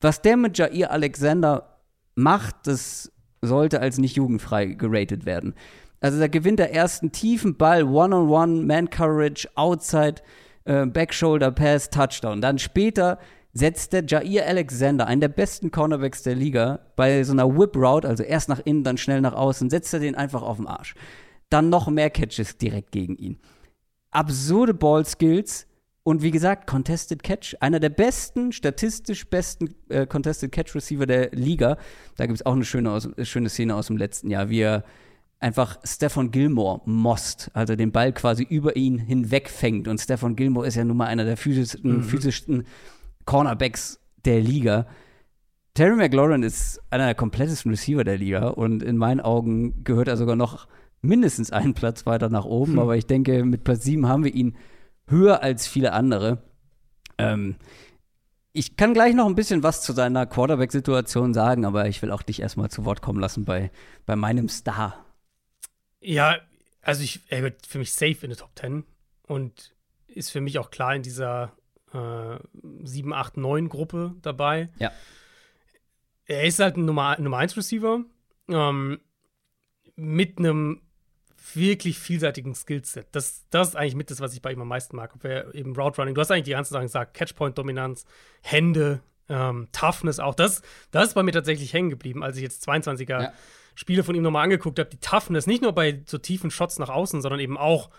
Was der mit Jair Alexander macht, das sollte als nicht jugendfrei geratet werden. Also da gewinnt der ersten tiefen Ball, One-on-One, Man-Coverage, Outside, äh, Back-Shoulder-Pass, Touchdown. Dann später setzt der Jair Alexander, einen der besten Cornerbacks der Liga, bei so einer Whip-Route, also erst nach innen, dann schnell nach außen, setzt er den einfach auf den Arsch dann noch mehr Catches direkt gegen ihn. Absurde Ball-Skills und wie gesagt, Contested Catch. Einer der besten, statistisch besten äh, Contested Catch Receiver der Liga. Da gibt es auch eine schöne, aus, schöne Szene aus dem letzten Jahr, wie er einfach Stefan Gilmore most, also den Ball quasi über ihn hinweg fängt. Und Stefan Gilmore ist ja nun mal einer der physischsten, mhm. physischsten Cornerbacks der Liga. Terry McLaurin ist einer der komplettesten Receiver der Liga und in meinen Augen gehört er sogar noch mindestens einen Platz weiter nach oben, hm. aber ich denke, mit Platz 7 haben wir ihn höher als viele andere. Ähm, ich kann gleich noch ein bisschen was zu seiner Quarterback-Situation sagen, aber ich will auch dich erstmal zu Wort kommen lassen bei, bei meinem Star. Ja, also ich, er wird für mich safe in der Top 10 und ist für mich auch klar in dieser äh, 7, 8, 9 Gruppe dabei. Ja. Er ist halt ein Nummer, Nummer 1 Receiver ähm, mit einem wirklich vielseitigen Skillset. Das, das ist eigentlich mit das, was ich bei ihm am meisten mag. Ob er eben Route Running, du hast eigentlich die ganzen Sachen gesagt, Catchpoint-Dominanz, Hände, ähm, Toughness auch. Das, das ist bei mir tatsächlich hängen geblieben, als ich jetzt 22er ja. Spiele von ihm nochmal angeguckt habe. Die Toughness, nicht nur bei so tiefen Shots nach außen, sondern eben auch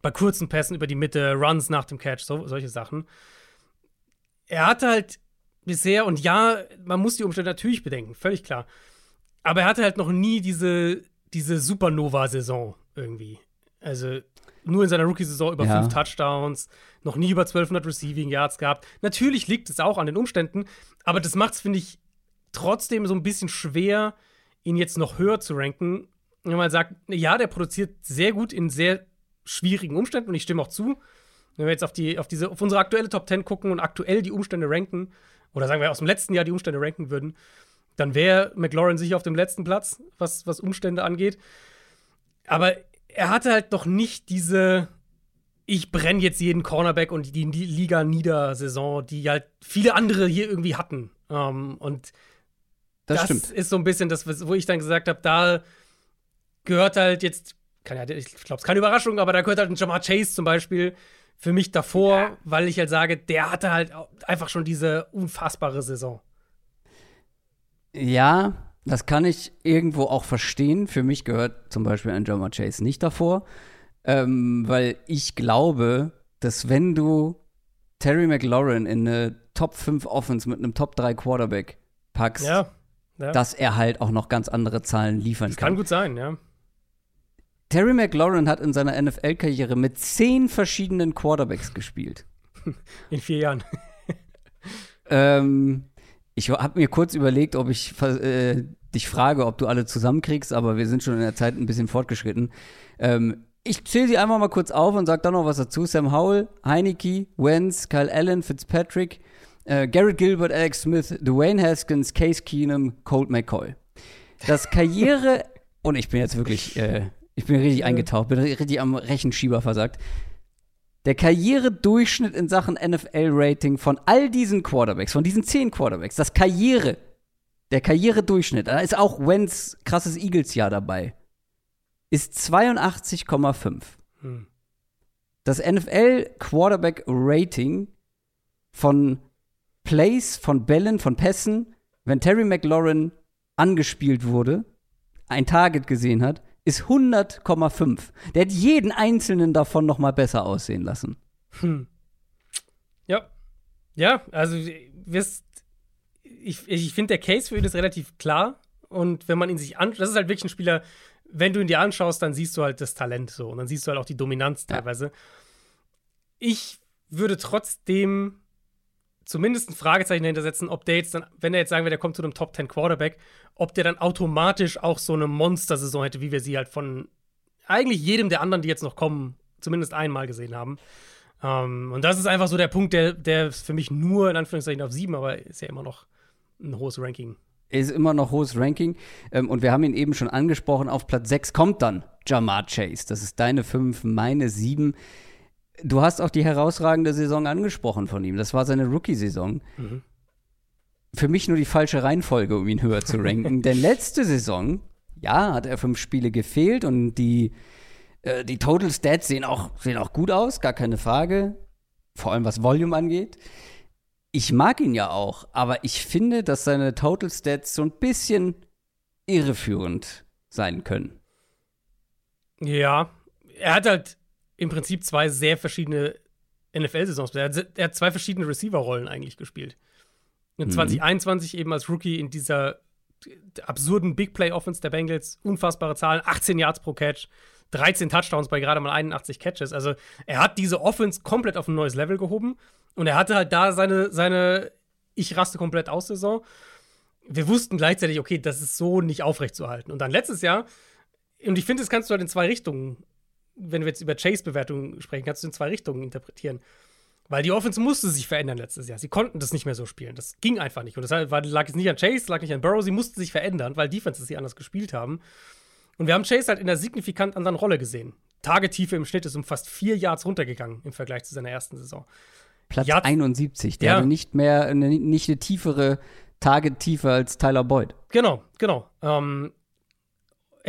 bei kurzen Pässen über die Mitte, Runs nach dem Catch, so, solche Sachen. Er hatte halt bisher, und ja, man muss die Umstände natürlich bedenken, völlig klar. Aber er hatte halt noch nie diese diese Supernova-Saison irgendwie. Also nur in seiner Rookie-Saison über ja. fünf Touchdowns, noch nie über 1200 Receiving Yards gehabt. Natürlich liegt es auch an den Umständen, aber das macht es, finde ich, trotzdem so ein bisschen schwer, ihn jetzt noch höher zu ranken. Wenn man sagt, ja, der produziert sehr gut in sehr schwierigen Umständen und ich stimme auch zu. Wenn wir jetzt auf, die, auf, diese, auf unsere aktuelle Top 10 gucken und aktuell die Umstände ranken, oder sagen wir aus dem letzten Jahr die Umstände ranken würden, dann wäre McLaurin sicher auf dem letzten Platz, was, was Umstände angeht. Aber er hatte halt noch nicht diese ich brenne jetzt jeden Cornerback und die, die Liga nieder-Saison, die halt viele andere hier irgendwie hatten. Um, ähm, und das, das ist so ein bisschen das, wo ich dann gesagt habe, da gehört halt jetzt, ja, ich glaube, es ist keine Überraschung, aber da gehört halt ein Jamar Chase zum Beispiel für mich davor, ja. weil ich halt sage, der hatte halt einfach schon diese unfassbare Saison. Ja, das kann ich irgendwo auch verstehen. Für mich gehört zum Beispiel ein Jamar Chase nicht davor, ähm, weil ich glaube, dass wenn du Terry McLaurin in eine Top 5 Offense mit einem Top 3 Quarterback packst, Ja. Ja. dass er halt auch noch ganz andere Zahlen liefern das kann. kann gut sein, ja. Terry McLaurin hat in seiner NFL-Karriere mit zehn verschiedenen Quarterbacks gespielt. In vier Jahren. Ähm, ich habe mir kurz überlegt, ob ich äh, dich frage, ob du alle zusammenkriegst, aber wir sind schon in der Zeit ein bisschen fortgeschritten. Ähm, ich zähle sie einmal mal kurz auf und sage dann noch was dazu. Sam Howell, Heineke, Wentz, Kyle Allen, Fitzpatrick, äh, Garrett Gilbert, Alex Smith, Dwayne Haskins, Case Keenum, Colt McCoy. Das Karriere, und ich bin jetzt wirklich, äh, ich bin richtig eingetaucht, bin richtig am Rechenschieber versagt. Der Karrieredurchschnitt in Sachen NFL-Rating von all diesen Quarterbacks, von diesen zehn Quarterbacks, das Karriere, der Karrieredurchschnitt, da ist auch Wentz krasses Eagles-Jahr dabei, ist 82,5. Hm. Das NFL-Quarterback-Rating von Plays, von Bällen, von Pässen, wenn Terry McLaurin angespielt wurde, ein Target gesehen hat, ist 100,5. Der hat jeden einzelnen davon noch mal besser aussehen lassen. Hm. Ja. Ja, also wirst, ich, ich finde, der Case für ihn ist relativ klar. Und wenn man ihn sich anschaut, das ist halt wirklich ein Spieler, wenn du ihn dir anschaust, dann siehst du halt das Talent so. Und dann siehst du halt auch die Dominanz Ja. teilweise. Ich würde trotzdem zumindest ein Fragezeichen dahinter setzen, ob der jetzt dann, wenn er jetzt sagen wir, der kommt zu einem Top 10 Quarterback, ob der dann automatisch auch so eine Monster-Saison hätte, wie wir sie halt von eigentlich jedem der anderen, die jetzt noch kommen, zumindest einmal gesehen haben. Ähm, und das ist einfach so der Punkt, der, der für mich nur in Anführungszeichen auf sieben, aber ist ja immer noch ein hohes Ranking. Ist immer noch hohes Ranking. Ähm, und wir haben ihn eben schon angesprochen. Auf Platz 6 kommt dann Jamar Chase. Das ist deine 5, meine 7. Du hast auch die herausragende Saison angesprochen von ihm. Das war seine Rookie-Saison. Mhm. Für mich nur die falsche Reihenfolge, um ihn höher zu ranken. Denn letzte Saison, ja, hat er fünf Spiele gefehlt und die, äh, die Total Stats sehen auch, sehen auch gut aus, gar keine Frage. Vor allem was Volume angeht. Ich mag ihn ja auch, aber ich finde, dass seine Total Stats so ein bisschen irreführend sein können. Ja, er hat halt im Prinzip zwei sehr verschiedene NFL-Saisons. Er, hat- er hat zwei verschiedene Receiver-Rollen eigentlich gespielt. In Mhm. 2021 eben als Rookie in dieser absurden Big Play-Offense der Bengals, unfassbare Zahlen, 18 Yards pro Catch, 13 Touchdowns bei gerade mal 81 Catches. Also er hat diese Offense komplett auf ein neues Level gehoben und er hatte halt da seine, seine Ich raste komplett aus Saison. Wir wussten gleichzeitig, okay, das ist so nicht aufrechtzuerhalten. Und dann letztes Jahr und ich finde, das kannst du halt in zwei Richtungen, wenn wir jetzt über Chase-Bewertungen sprechen, kannst du in zwei Richtungen interpretieren. Weil die Offense musste sich verändern letztes Jahr. Sie konnten das nicht mehr so spielen. Das ging einfach nicht. Und das lag jetzt nicht an Chase, lag nicht an Burrow. Sie mussten sich verändern, weil Defenses sie anders gespielt haben. Und wir haben Chase halt in einer signifikant anderen Rolle gesehen. Tagetiefe im Schnitt ist um fast vier Yards runtergegangen im Vergleich zu seiner ersten Saison. Platz Ja. 71. Der Ja. hatte nicht mehr eine, nicht eine tiefere Target-Tiefe als Tyler Boyd. Genau, genau. Ähm,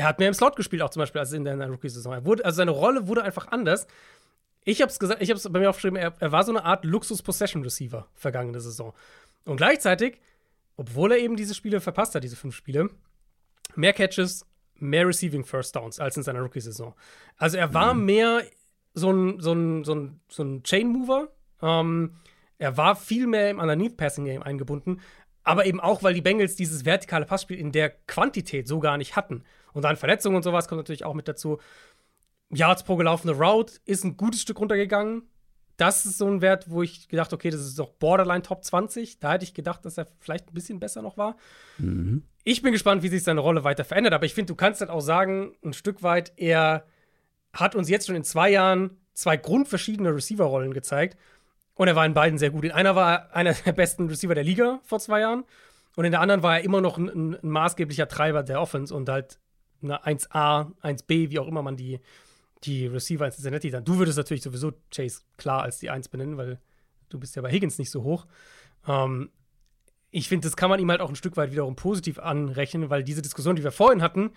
er hat mehr im Slot gespielt, auch zum Beispiel, als in der Rookie-Saison. Also seine Rolle wurde einfach anders. Ich hab's gesagt, ich hab's bei mir aufgeschrieben, er, er war so eine Art Luxus-Possession-Receiver vergangene Saison. Und gleichzeitig, obwohl er eben diese Spiele verpasst hat, diese fünf Spiele, mehr Catches, mehr Receiving First Downs als in seiner Rookie-Saison. Also er war mehr so ein, so ein, so ein, so ein Chain-Mover. Ähm, er war viel mehr im Underneath-Passing-Game eingebunden. Aber eben auch, weil die Bengals dieses vertikale Passspiel in der Quantität so gar nicht hatten. Und dann Verletzungen und sowas kommt natürlich auch mit dazu. Yards pro gelaufene Route ist ein gutes Stück runtergegangen. Das ist so ein Wert, wo ich gedacht, okay, das ist doch Borderline Top 20. Da hätte ich gedacht, dass er vielleicht ein bisschen besser noch war. Ich bin gespannt, wie sich seine Rolle weiter verändert. Aber ich finde, du kannst halt auch sagen, ein Stück weit, er hat uns jetzt schon in zwei Jahren zwei grundverschiedene Receiver-Rollen gezeigt. Und er war in beiden sehr gut. In einer war er einer der besten Receiver der Liga vor zwei Jahren. Und in der anderen war er immer noch ein, ein, ein maßgeblicher Treiber der Offense und halt eine 1A, 1B, wie auch immer man die, die Receiver in Cincinnati dann. Du würdest natürlich sowieso Chase klar als die 1 benennen, weil du bist ja bei Higgins nicht so hoch. Ähm, ich finde, das kann man ihm halt auch ein Stück weit wiederum positiv anrechnen, weil diese Diskussion, die wir vorhin hatten,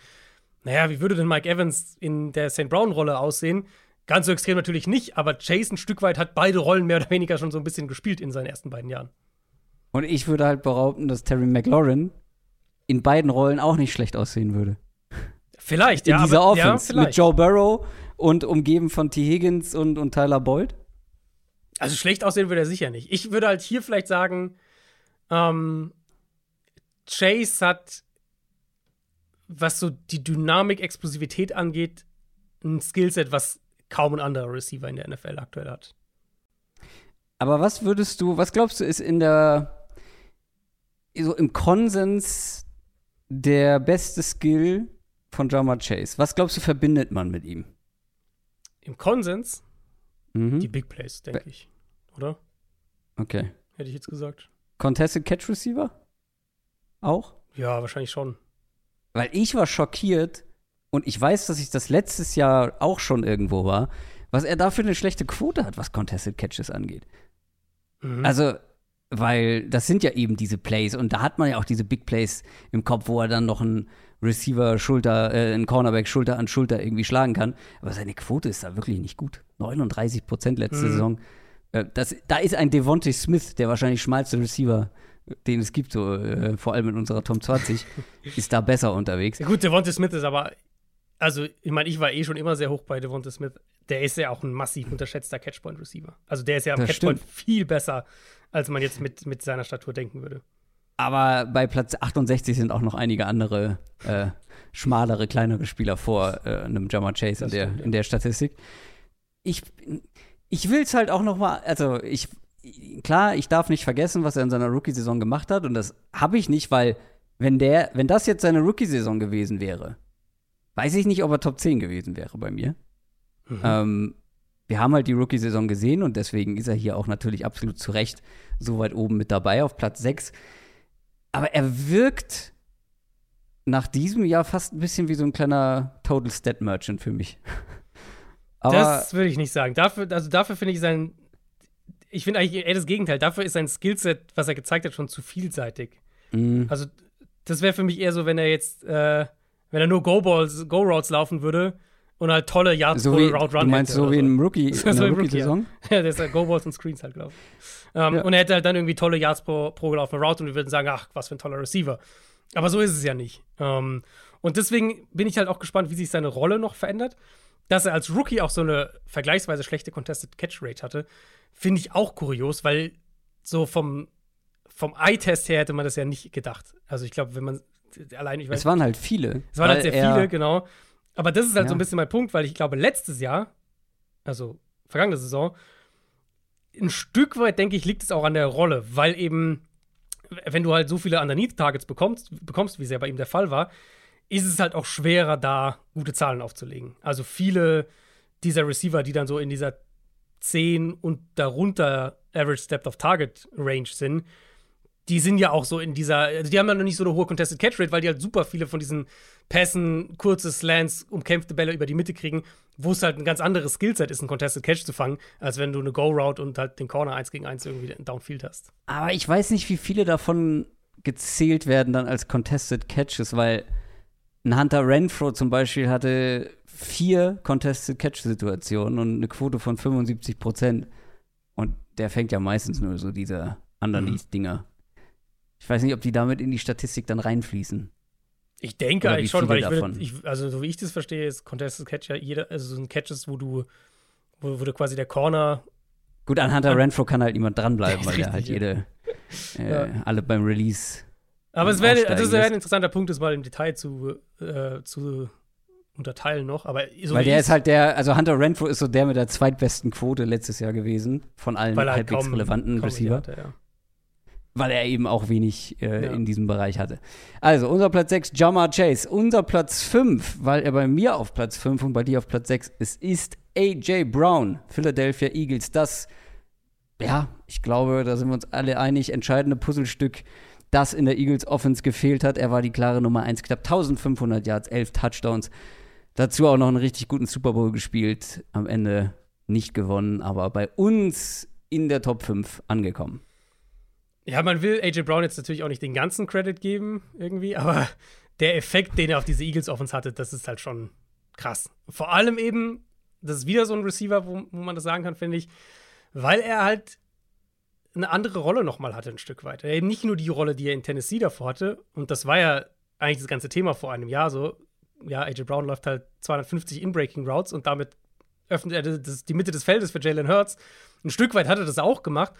naja, wie würde denn Mike Evans in der St. Brown-Rolle aussehen? Ganz so extrem natürlich nicht, aber Chase ein Stück weit hat beide Rollen mehr oder weniger schon so ein bisschen gespielt in seinen ersten beiden Jahren. Und ich würde halt behaupten, dass Terry McLaurin in beiden Rollen auch nicht schlecht aussehen würde. Vielleicht, In ja. dieser aber, ja, Offense mit vielleicht. Joe Burrow und umgeben von T. Higgins und, und Tyler Boyd. Also schlecht aussehen würde er sicher nicht. Ich würde halt hier vielleicht sagen, ähm, Chase hat, was so die Dynamik, Explosivität angeht, ein Skillset, was kaum ein anderer Receiver in der NFL aktuell hat. Aber was würdest du, was glaubst du, ist in der, so im Konsens der beste Skill von Jamar Chase? Was glaubst du, verbindet man mit ihm? Im Konsens Mhm. die Big Plays, denke ich. Oder? Okay. Hätte ich jetzt gesagt. Contested Catch Receiver? Auch? Ja, wahrscheinlich schon. Weil ich war schockiert und ich weiß, dass ich das letztes Jahr auch schon irgendwo war, was er da für eine schlechte Quote hat, was Contested Catches angeht. Mhm. Also, weil das sind ja eben diese Plays und da hat man ja auch diese Big Plays im Kopf, wo er dann noch einen Receiver Schulter, äh, einen Cornerback Schulter an Schulter irgendwie schlagen kann. Aber seine Quote ist da wirklich nicht gut. 39 Prozent letzte Mhm. Saison. Äh, das, da ist ein Devontae Smith, der wahrscheinlich schmalste Receiver, den es gibt, so äh, vor allem in unserer Top 20, ist da besser unterwegs. Ja, gut, Devonta Smith ist aber, also ich meine, ich war eh schon immer sehr hoch bei Devonta Smith. Der ist ja auch ein massiv unterschätzter Catchpoint-Receiver. Also der ist ja am Catchpoint viel besser, als man jetzt mit, mit seiner Statur denken würde. Aber bei Platz 68 sind auch noch einige andere äh, schmalere, kleinere Spieler vor äh, einem Jamar Chase in der, in der Statistik. Ich, ich will es halt auch noch mal, also ich, klar, ich darf nicht vergessen, was er in seiner Rookie-Saison gemacht hat und das habe ich nicht, weil wenn der, wenn das jetzt seine Rookie-Saison gewesen wäre, weiß ich nicht, ob er Top 10 gewesen wäre bei mir. Mhm. Ähm, wir haben halt die Rookie-Saison gesehen und deswegen ist er hier auch natürlich absolut zu Recht so weit oben mit dabei auf Platz 6. Aber er wirkt nach diesem Jahr fast ein bisschen wie so ein kleiner Total Stat Merchant für mich. Aber das würde ich nicht sagen. Dafür, also dafür finde ich sein, ich finde eigentlich eher das Gegenteil. Dafür ist sein Skillset, was er gezeigt hat, schon zu vielseitig. mh, Also das wäre für mich eher so, wenn er jetzt, äh, wenn er nur Go-Balls, Go-Routes laufen würde und halt tolle Yards so pro wie, Route du Run meinst hätte so wie in einem Rookie, in So im Rookie, Rookie-Saison? Ja, der ist halt Go-Balls und Screens halt gelaufen. Ähm, Ja. Und er hätte halt dann irgendwie tolle Yards pro, pro gelaufene Route und wir würden sagen, ach, was für ein toller Receiver. Aber so ist es ja nicht. Ähm, und deswegen bin ich halt auch gespannt, wie sich seine Rolle noch verändert. Dass er als Rookie auch so eine vergleichsweise schlechte Contested Catch Rate hatte, finde ich auch kurios, weil so vom, vom Eye-Test her hätte man das ja nicht gedacht. Also ich glaube, wenn man allein, ich weiß Es waren halt viele. es waren halt sehr viele, genau. Aber das ist halt so Ja. ein bisschen mein Punkt, weil ich glaube, letztes Jahr, also vergangene Saison, ein Stück weit, denke ich, liegt es auch an der Rolle, weil eben, wenn du halt so viele Underneath-Targets bekommst, bekommst, wie es ja bei ihm der Fall war, ist es halt auch schwerer, da gute Zahlen aufzulegen. Also viele dieser Receiver, die dann so in dieser 10 und darunter Average Depth of Target Range sind, die sind ja auch so in dieser, also die haben ja noch nicht so eine hohe Contested Catch Rate, weil die halt super viele von diesen Pässen, kurze Slants, umkämpfte Bälle über die Mitte kriegen, wo es halt ein ganz anderes Skillset ist, einen Contested Catch zu fangen, als wenn du eine Go-Route und halt den Corner 1 gegen 1 irgendwie Downfield hast. Aber ich weiß nicht, wie viele davon gezählt werden dann als Contested Catches, weil ein Hunter Renfro zum Beispiel hatte vier Contested Catch-Situationen und eine Quote von 75 Prozent. Und der fängt ja meistens nur so diese Underneath-Dinger. Ich weiß nicht, ob die damit in die Statistik dann reinfließen. Ich denke eigentlich schon, weil ich, würde, ich also so wie ich das verstehe, ist Contested Catch ja jeder, also so ein Catches, wo du, wo, wo du quasi der Corner Gut, an Hunter Renfro kann halt niemand dranbleiben, ist weil er halt jede, äh, Ja. alle beim Release. Aber es wäre, das wäre ein interessanter Punkt, das mal im Detail zu, äh, zu unterteilen noch. Aber so weil der ist halt der, also Hunter Renfro ist so der mit der zweitbesten Quote letztes Jahr gewesen von allen halt halbwegs kaum, relevanten kaum Receiver. Hatte, ja. Weil er eben auch wenig äh, Ja. in diesem Bereich hatte. Also, unser Platz 6, Jamar Chase. Unser Platz 5, weil er bei mir auf Platz 5 und bei dir auf Platz 6 ist, ist AJ Brown, Philadelphia Eagles. Das, ja, ich glaube, da sind wir uns alle einig, entscheidende Puzzlestück, das in der Eagles Offense gefehlt hat. Er war die klare Nummer 1, knapp 1500 Yards, 11 Touchdowns. Dazu auch noch einen richtig guten Super Bowl gespielt. Am Ende nicht gewonnen, aber bei uns in der Top 5 angekommen. Ja, man will AJ Brown jetzt natürlich auch nicht den ganzen Credit geben, irgendwie, aber der Effekt, den er auf diese Eagles Offense hatte, das ist halt schon krass. Vor allem eben, das ist wieder so ein Receiver, wo, wo man das sagen kann, finde ich, weil er halt eine andere Rolle nochmal hatte, ein Stück weit. Eben nicht nur die Rolle, die er in Tennessee davor hatte, und das war ja eigentlich das ganze Thema vor einem Jahr so. Ja, AJ Brown läuft halt 250 In-Breaking Routes und damit öffnet er das, die Mitte des Feldes für Jalen Hurts. Ein Stück weit hat er das auch gemacht,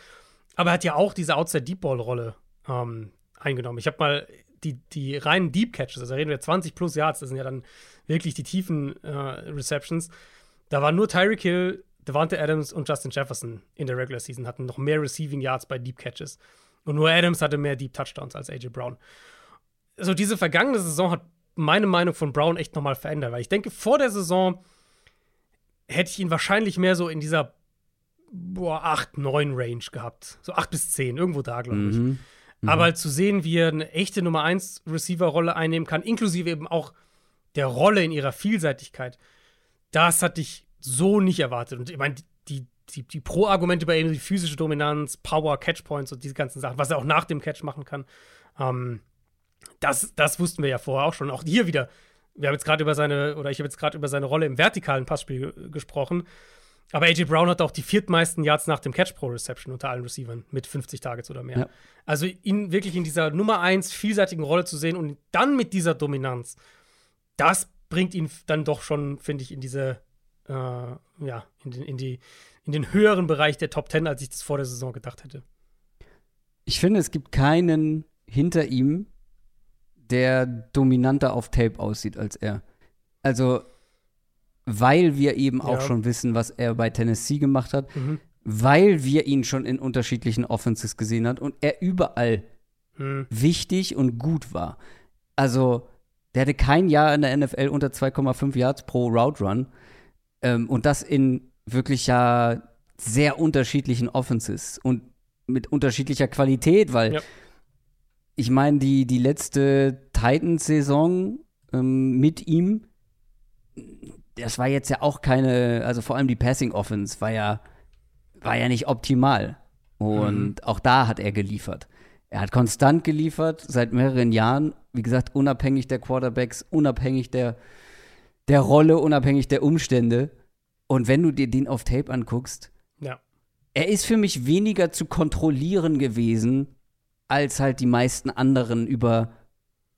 aber er hat ja auch diese Outside Deep Ball Rolle ähm, eingenommen. Ich habe mal die, die reinen Deep Catches, also reden wir 20 plus Yards, das sind ja dann wirklich die tiefen äh, Receptions. Da waren nur Tyreek Hill, Devante Adams und Justin Jefferson in der Regular Season hatten noch mehr Receiving Yards bei Deep Catches. Und nur Adams hatte mehr Deep Touchdowns als AJ Brown. Also diese vergangene Saison hat meine Meinung von Brown echt nochmal verändert, weil ich denke, vor der Saison hätte ich ihn wahrscheinlich mehr so in dieser boah, 8, 9 Range gehabt. So 8 bis 10, irgendwo da, glaube ich. Mhm. Aber halt zu sehen, wie er eine echte Nummer 1 Receiver-Rolle einnehmen kann, inklusive eben auch der Rolle in ihrer Vielseitigkeit, das hatte ich so nicht erwartet. Und ich meine, die, die, die Pro-Argumente bei ihm, die physische Dominanz, Power, Catchpoints und diese ganzen Sachen, was er auch nach dem Catch machen kann, ähm, das, das wussten wir ja vorher auch schon. Auch hier wieder, wir haben jetzt gerade über seine, oder ich habe jetzt gerade über seine Rolle im vertikalen Passspiel gesprochen. Aber AJ Brown hat auch die viertmeisten Yards nach dem Catch Pro Reception unter allen Receivern mit 50 Targets oder mehr. Ja. Also ihn wirklich in dieser Nummer 1 vielseitigen Rolle zu sehen und dann mit dieser Dominanz, das bringt ihn dann doch schon, finde ich, in diese, äh, ja, in, den, in, die, in den höheren Bereich der Top 10, als ich das vor der Saison gedacht hätte. Ich finde, es gibt keinen hinter ihm, der dominanter auf Tape aussieht als er. Also, weil wir eben ja. auch schon wissen, was er bei Tennessee gemacht hat, mhm. weil wir ihn schon in unterschiedlichen Offenses gesehen hat und er überall mhm. wichtig und gut war. Also, der hatte kein Jahr in der NFL unter 2,5 Yards pro Route Run ähm, und das in wirklich ja sehr unterschiedlichen Offenses und mit unterschiedlicher Qualität, weil ja ich meine, die, die letzte Titans-Saison ähm, mit ihm, das war jetzt ja auch keine, also vor allem die Passing Offense war ja, war ja nicht optimal. Und mhm. auch da hat er geliefert. Er hat konstant geliefert, seit mehreren Jahren, wie gesagt, unabhängig der Quarterbacks, unabhängig der, der Rolle, unabhängig der Umstände. Und wenn du dir den auf Tape anguckst, ja. er ist für mich weniger zu kontrollieren gewesen als halt die meisten anderen über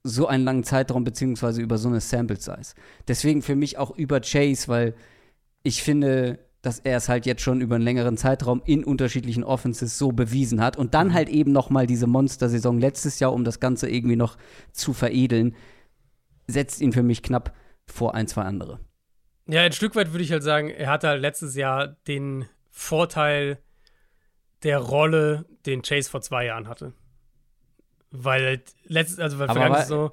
so einen langen Zeitraum beziehungsweise über so eine Sample Size. Deswegen für mich auch über Chase, weil ich finde, dass er es halt jetzt schon über einen längeren Zeitraum in unterschiedlichen Offenses so bewiesen hat und dann mhm. halt eben noch mal diese Monster-Saison letztes Jahr, um das Ganze irgendwie noch zu veredeln, setzt ihn für mich knapp vor ein, zwei andere. Ja, ein Stück weit würde ich halt sagen, er hatte halt letztes Jahr den Vorteil der Rolle, den Chase vor zwei Jahren hatte. Weil halt letztes, also weil war, so,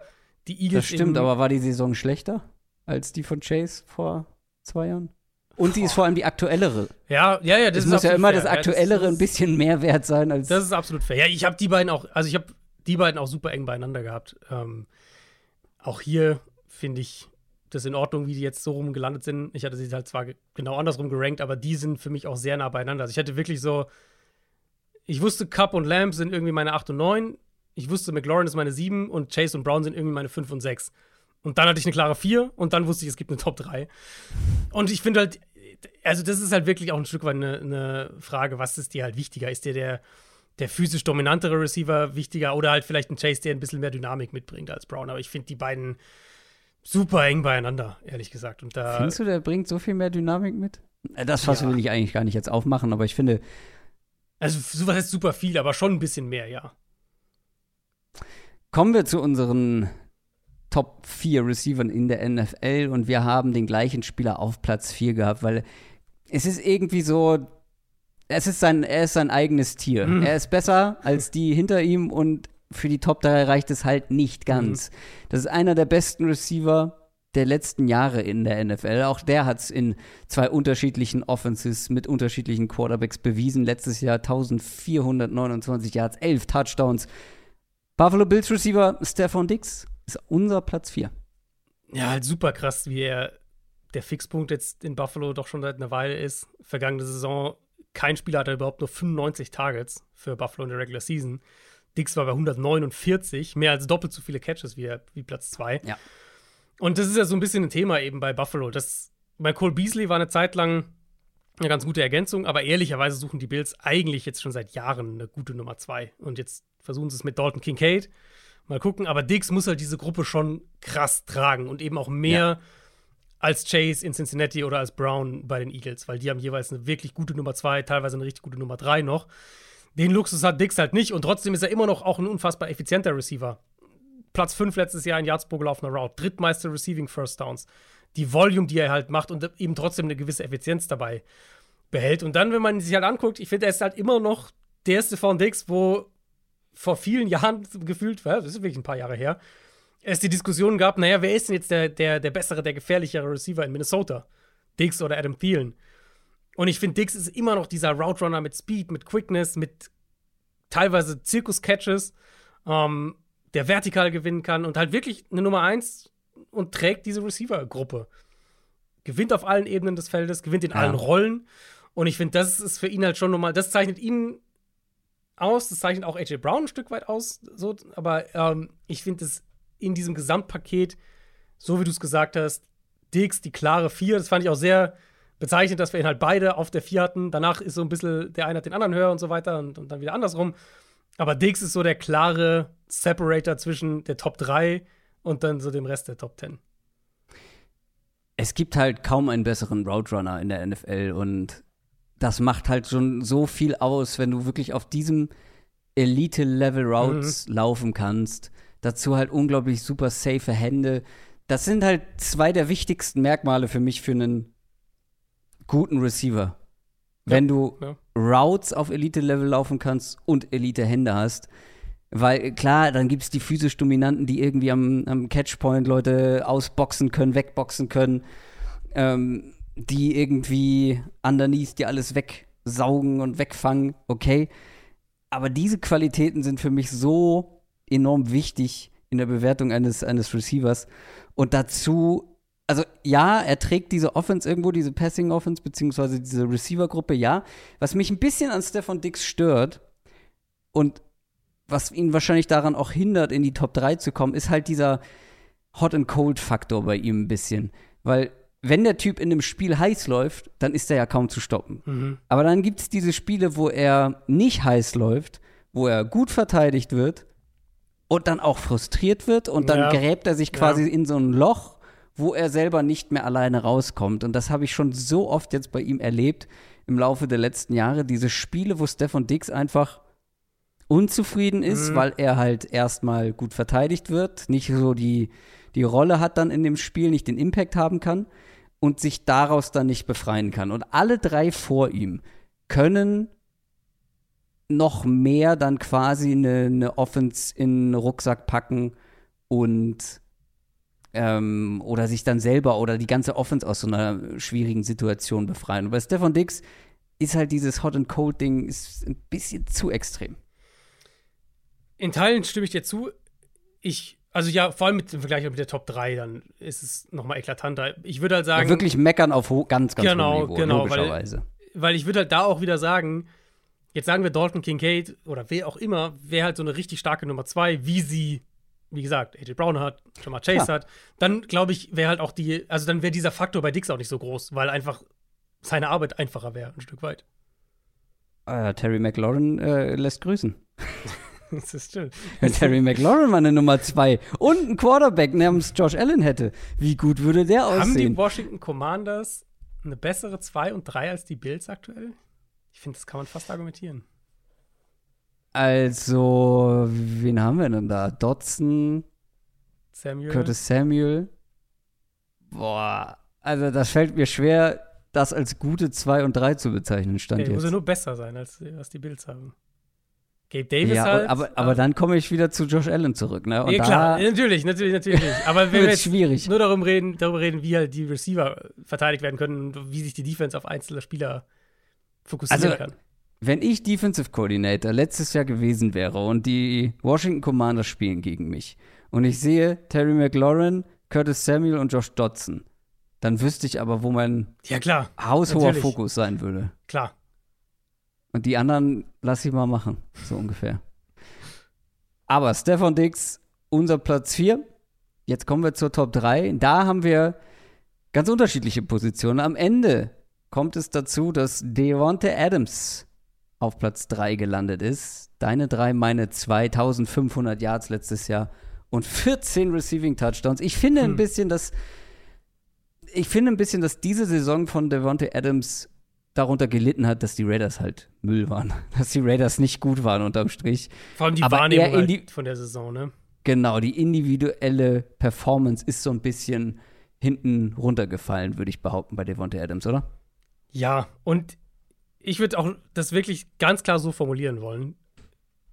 die Eagles. Das stimmt, aber war die Saison schlechter als die von Chase vor zwei Jahren? Und die ist vor allem die aktuellere. Ja, ja, ja. Das es muss ja immer fair. das aktuellere ja, das, ein bisschen mehr wert sein als. Das ist absolut fair. Ja, ich habe die beiden auch, also ich habe die beiden auch super eng beieinander gehabt. Ähm, auch hier finde ich das in Ordnung, wie die jetzt so rum gelandet sind. Ich hatte sie halt zwar genau andersrum gerankt, aber die sind für mich auch sehr nah beieinander. Also ich hatte wirklich so, ich wusste, Cup und Lamb sind irgendwie meine 8 und 9 ich wusste, McLaurin ist meine 7 und Chase und Brown sind irgendwie meine 5 und 6. Und dann hatte ich eine klare 4 und dann wusste ich, es gibt eine Top 3. Und ich finde halt, also das ist halt wirklich auch ein Stück weit eine, eine Frage, was ist dir halt wichtiger? Ist dir der, der physisch dominantere Receiver wichtiger oder halt vielleicht ein Chase, der ein bisschen mehr Dynamik mitbringt als Brown? Aber ich finde die beiden super eng beieinander, ehrlich gesagt. Und da Findest du, der bringt so viel mehr Dynamik mit? Äh, das Fass ja. will ich eigentlich gar nicht jetzt aufmachen, aber ich finde. Also, sowas heißt super viel, aber schon ein bisschen mehr, ja. Kommen wir zu unseren Top 4 Receivern in der NFL und wir haben den gleichen Spieler auf Platz 4 gehabt, weil es ist irgendwie so, es ist sein, er ist sein eigenes Tier. Mhm. Er ist besser als die hinter ihm und für die Top 3 reicht es halt nicht ganz. Mhm. Das ist einer der besten Receiver der letzten Jahre in der NFL. Auch der hat es in zwei unterschiedlichen Offenses mit unterschiedlichen Quarterbacks bewiesen. Letztes Jahr 1429 Yards, 11 Touchdowns. Buffalo Bills Receiver Stefan Dix ist unser Platz 4. Ja, halt super krass, wie er der Fixpunkt jetzt in Buffalo doch schon seit einer Weile ist. Vergangene Saison, kein Spieler hatte überhaupt nur 95 Targets für Buffalo in der Regular Season. Dix war bei 149, mehr als doppelt so viele Catches wie, wie Platz 2. Ja. Und das ist ja so ein bisschen ein Thema eben bei Buffalo. Das, bei Cole Beasley war eine Zeit lang eine ganz gute Ergänzung, aber ehrlicherweise suchen die Bills eigentlich jetzt schon seit Jahren eine gute Nummer 2. Und jetzt versuchen sie es mit Dalton Kincaid. Mal gucken, aber Dix muss halt diese Gruppe schon krass tragen und eben auch mehr ja. als Chase in Cincinnati oder als Brown bei den Eagles, weil die haben jeweils eine wirklich gute Nummer 2, teilweise eine richtig gute Nummer 3 noch. Den Luxus hat Dix halt nicht und trotzdem ist er immer noch auch ein unfassbar effizienter Receiver. Platz 5 letztes Jahr in Yards pro gelaufener Route, drittmeister Receiving First Downs. Die Volume, die er halt macht und eben trotzdem eine gewisse Effizienz dabei behält. Und dann, wenn man sich halt anguckt, ich finde, er ist halt immer noch der erste von Dix, wo vor vielen Jahren gefühlt, das ist wirklich ein paar Jahre her, es die Diskussion gab, naja, wer ist denn jetzt der, der, der bessere, der gefährlichere Receiver in Minnesota? Dix oder Adam Thielen? Und ich finde, Dix ist immer noch dieser Route Runner mit Speed, mit Quickness, mit teilweise Zirkus-Catches, ähm, der vertikal gewinnen kann und halt wirklich eine Nummer 1 und trägt diese Receiver-Gruppe. Gewinnt auf allen Ebenen des Feldes, gewinnt in ja. allen Rollen. Und ich finde, das ist für ihn halt schon nochmal, das zeichnet ihn aus, das zeichnet auch AJ Brown ein Stück weit aus, so, aber ähm, ich finde es in diesem Gesamtpaket, so wie du es gesagt hast, Dix, die klare Vier, das fand ich auch sehr bezeichnend, dass wir ihn halt beide auf der Vier hatten. Danach ist so ein bisschen, der eine hat den anderen höher und so weiter und, und dann wieder andersrum. Aber Dix ist so der klare Separator zwischen der Top 3 und dann so dem Rest der Top 10. Es gibt halt kaum einen besseren Route Runner in der NFL und das macht halt schon so viel aus, wenn du wirklich auf diesem Elite-Level Routes mhm. laufen kannst. Dazu halt unglaublich super safe Hände. Das sind halt zwei der wichtigsten Merkmale für mich für einen guten Receiver. Wenn du ja. Routes auf Elite-Level laufen kannst und Elite-Hände hast. Weil klar, dann gibt es die physisch Dominanten, die irgendwie am, am Catchpoint Leute ausboxen können, wegboxen können, ähm, die irgendwie underneath die alles wegsaugen und wegfangen, okay. Aber diese Qualitäten sind für mich so enorm wichtig in der Bewertung eines, eines Receivers. Und dazu also ja, er trägt diese Offense irgendwo, diese Passing Offense, beziehungsweise diese Receiver-Gruppe, ja. Was mich ein bisschen an Stefan Dix stört und was ihn wahrscheinlich daran auch hindert, in die Top 3 zu kommen, ist halt dieser Hot and Cold-Faktor bei ihm ein bisschen. Weil wenn der Typ in einem Spiel heiß läuft, dann ist er ja kaum zu stoppen. Mhm. Aber dann gibt es diese Spiele, wo er nicht heiß läuft, wo er gut verteidigt wird und dann auch frustriert wird und dann ja. gräbt er sich quasi ja. in so ein Loch wo er selber nicht mehr alleine rauskommt. Und das habe ich schon so oft jetzt bei ihm erlebt im Laufe der letzten Jahre. Diese Spiele, wo Stefan Dix einfach unzufrieden ist, mhm. weil er halt erstmal gut verteidigt wird, nicht so die, die Rolle hat dann in dem Spiel, nicht den Impact haben kann und sich daraus dann nicht befreien kann. Und alle drei vor ihm können noch mehr dann quasi eine, eine Offense in einen Rucksack packen und ähm, oder sich dann selber oder die ganze Offense aus so einer schwierigen Situation befreien. Und bei Stefan Dix ist halt dieses Hot and Cold Ding ist ein bisschen zu extrem. In Teilen stimme ich dir zu. Ich, also ja, vor allem mit dem Vergleich mit der Top 3, dann ist es nochmal eklatanter. Ich würde halt sagen. Ja, wirklich meckern auf ganz, ganz genau, hohem Niveau, genau, logischerweise. Weil, weil ich würde halt da auch wieder sagen, jetzt sagen wir Dalton Kincaid oder wer auch immer, wäre halt so eine richtig starke Nummer 2, wie sie wie gesagt, AJ Brown hat, Jamar Chase ja. hat, dann glaube ich, wäre halt auch die, also dann wäre dieser Faktor bei Dix auch nicht so groß, weil einfach seine Arbeit einfacher wäre, ein Stück weit. Uh, Terry McLaurin äh, lässt grüßen. das ist schön. Wenn Terry McLaurin mal eine Nummer zwei und einen Quarterback namens Josh Allen hätte, wie gut würde der aussehen? Haben die Washington Commanders eine bessere 2 und 3 als die Bills aktuell? Ich finde, das kann man fast argumentieren. Also, wen haben wir denn da? Dodson, Samuel. Curtis Samuel. Boah, also das fällt mir schwer, das als gute 2 und 3 zu bezeichnen, stand okay, jetzt. Muss ja nur besser sein, als was die Bills haben. Gabe Davis ja, halt. Aber, aber dann komme ich wieder zu Josh Allen zurück, ne? Und ja, klar, natürlich, natürlich, natürlich. Aber wenn wir jetzt schwierig. nur darum reden, darüber reden, wie halt die Receiver verteidigt werden können und wie sich die Defense auf einzelne Spieler fokussieren also, kann wenn ich Defensive Coordinator letztes Jahr gewesen wäre und die Washington Commanders spielen gegen mich und ich sehe Terry McLaurin, Curtis Samuel und Josh Dodson, dann wüsste ich aber, wo mein ja, klar. haushoher Natürlich. Fokus sein würde. Klar. Und die anderen lass ich mal machen, so ungefähr. Aber Stefan Dix, unser Platz 4. Jetzt kommen wir zur Top 3. Da haben wir ganz unterschiedliche Positionen. Am Ende kommt es dazu, dass Devonte Adams auf Platz 3 gelandet ist. Deine 3, meine 2500 Yards letztes Jahr und 14 Receiving Touchdowns. Ich finde hm. ein bisschen, dass ich finde ein bisschen, dass diese Saison von Devontae Adams darunter gelitten hat, dass die Raiders halt Müll waren. Dass die Raiders nicht gut waren unterm Strich. Vor allem die Aber Wahrnehmung halt von der Saison, ne? Genau, die individuelle Performance ist so ein bisschen hinten runtergefallen, würde ich behaupten, bei Devontae Adams, oder? Ja, und ich würde auch das wirklich ganz klar so formulieren wollen.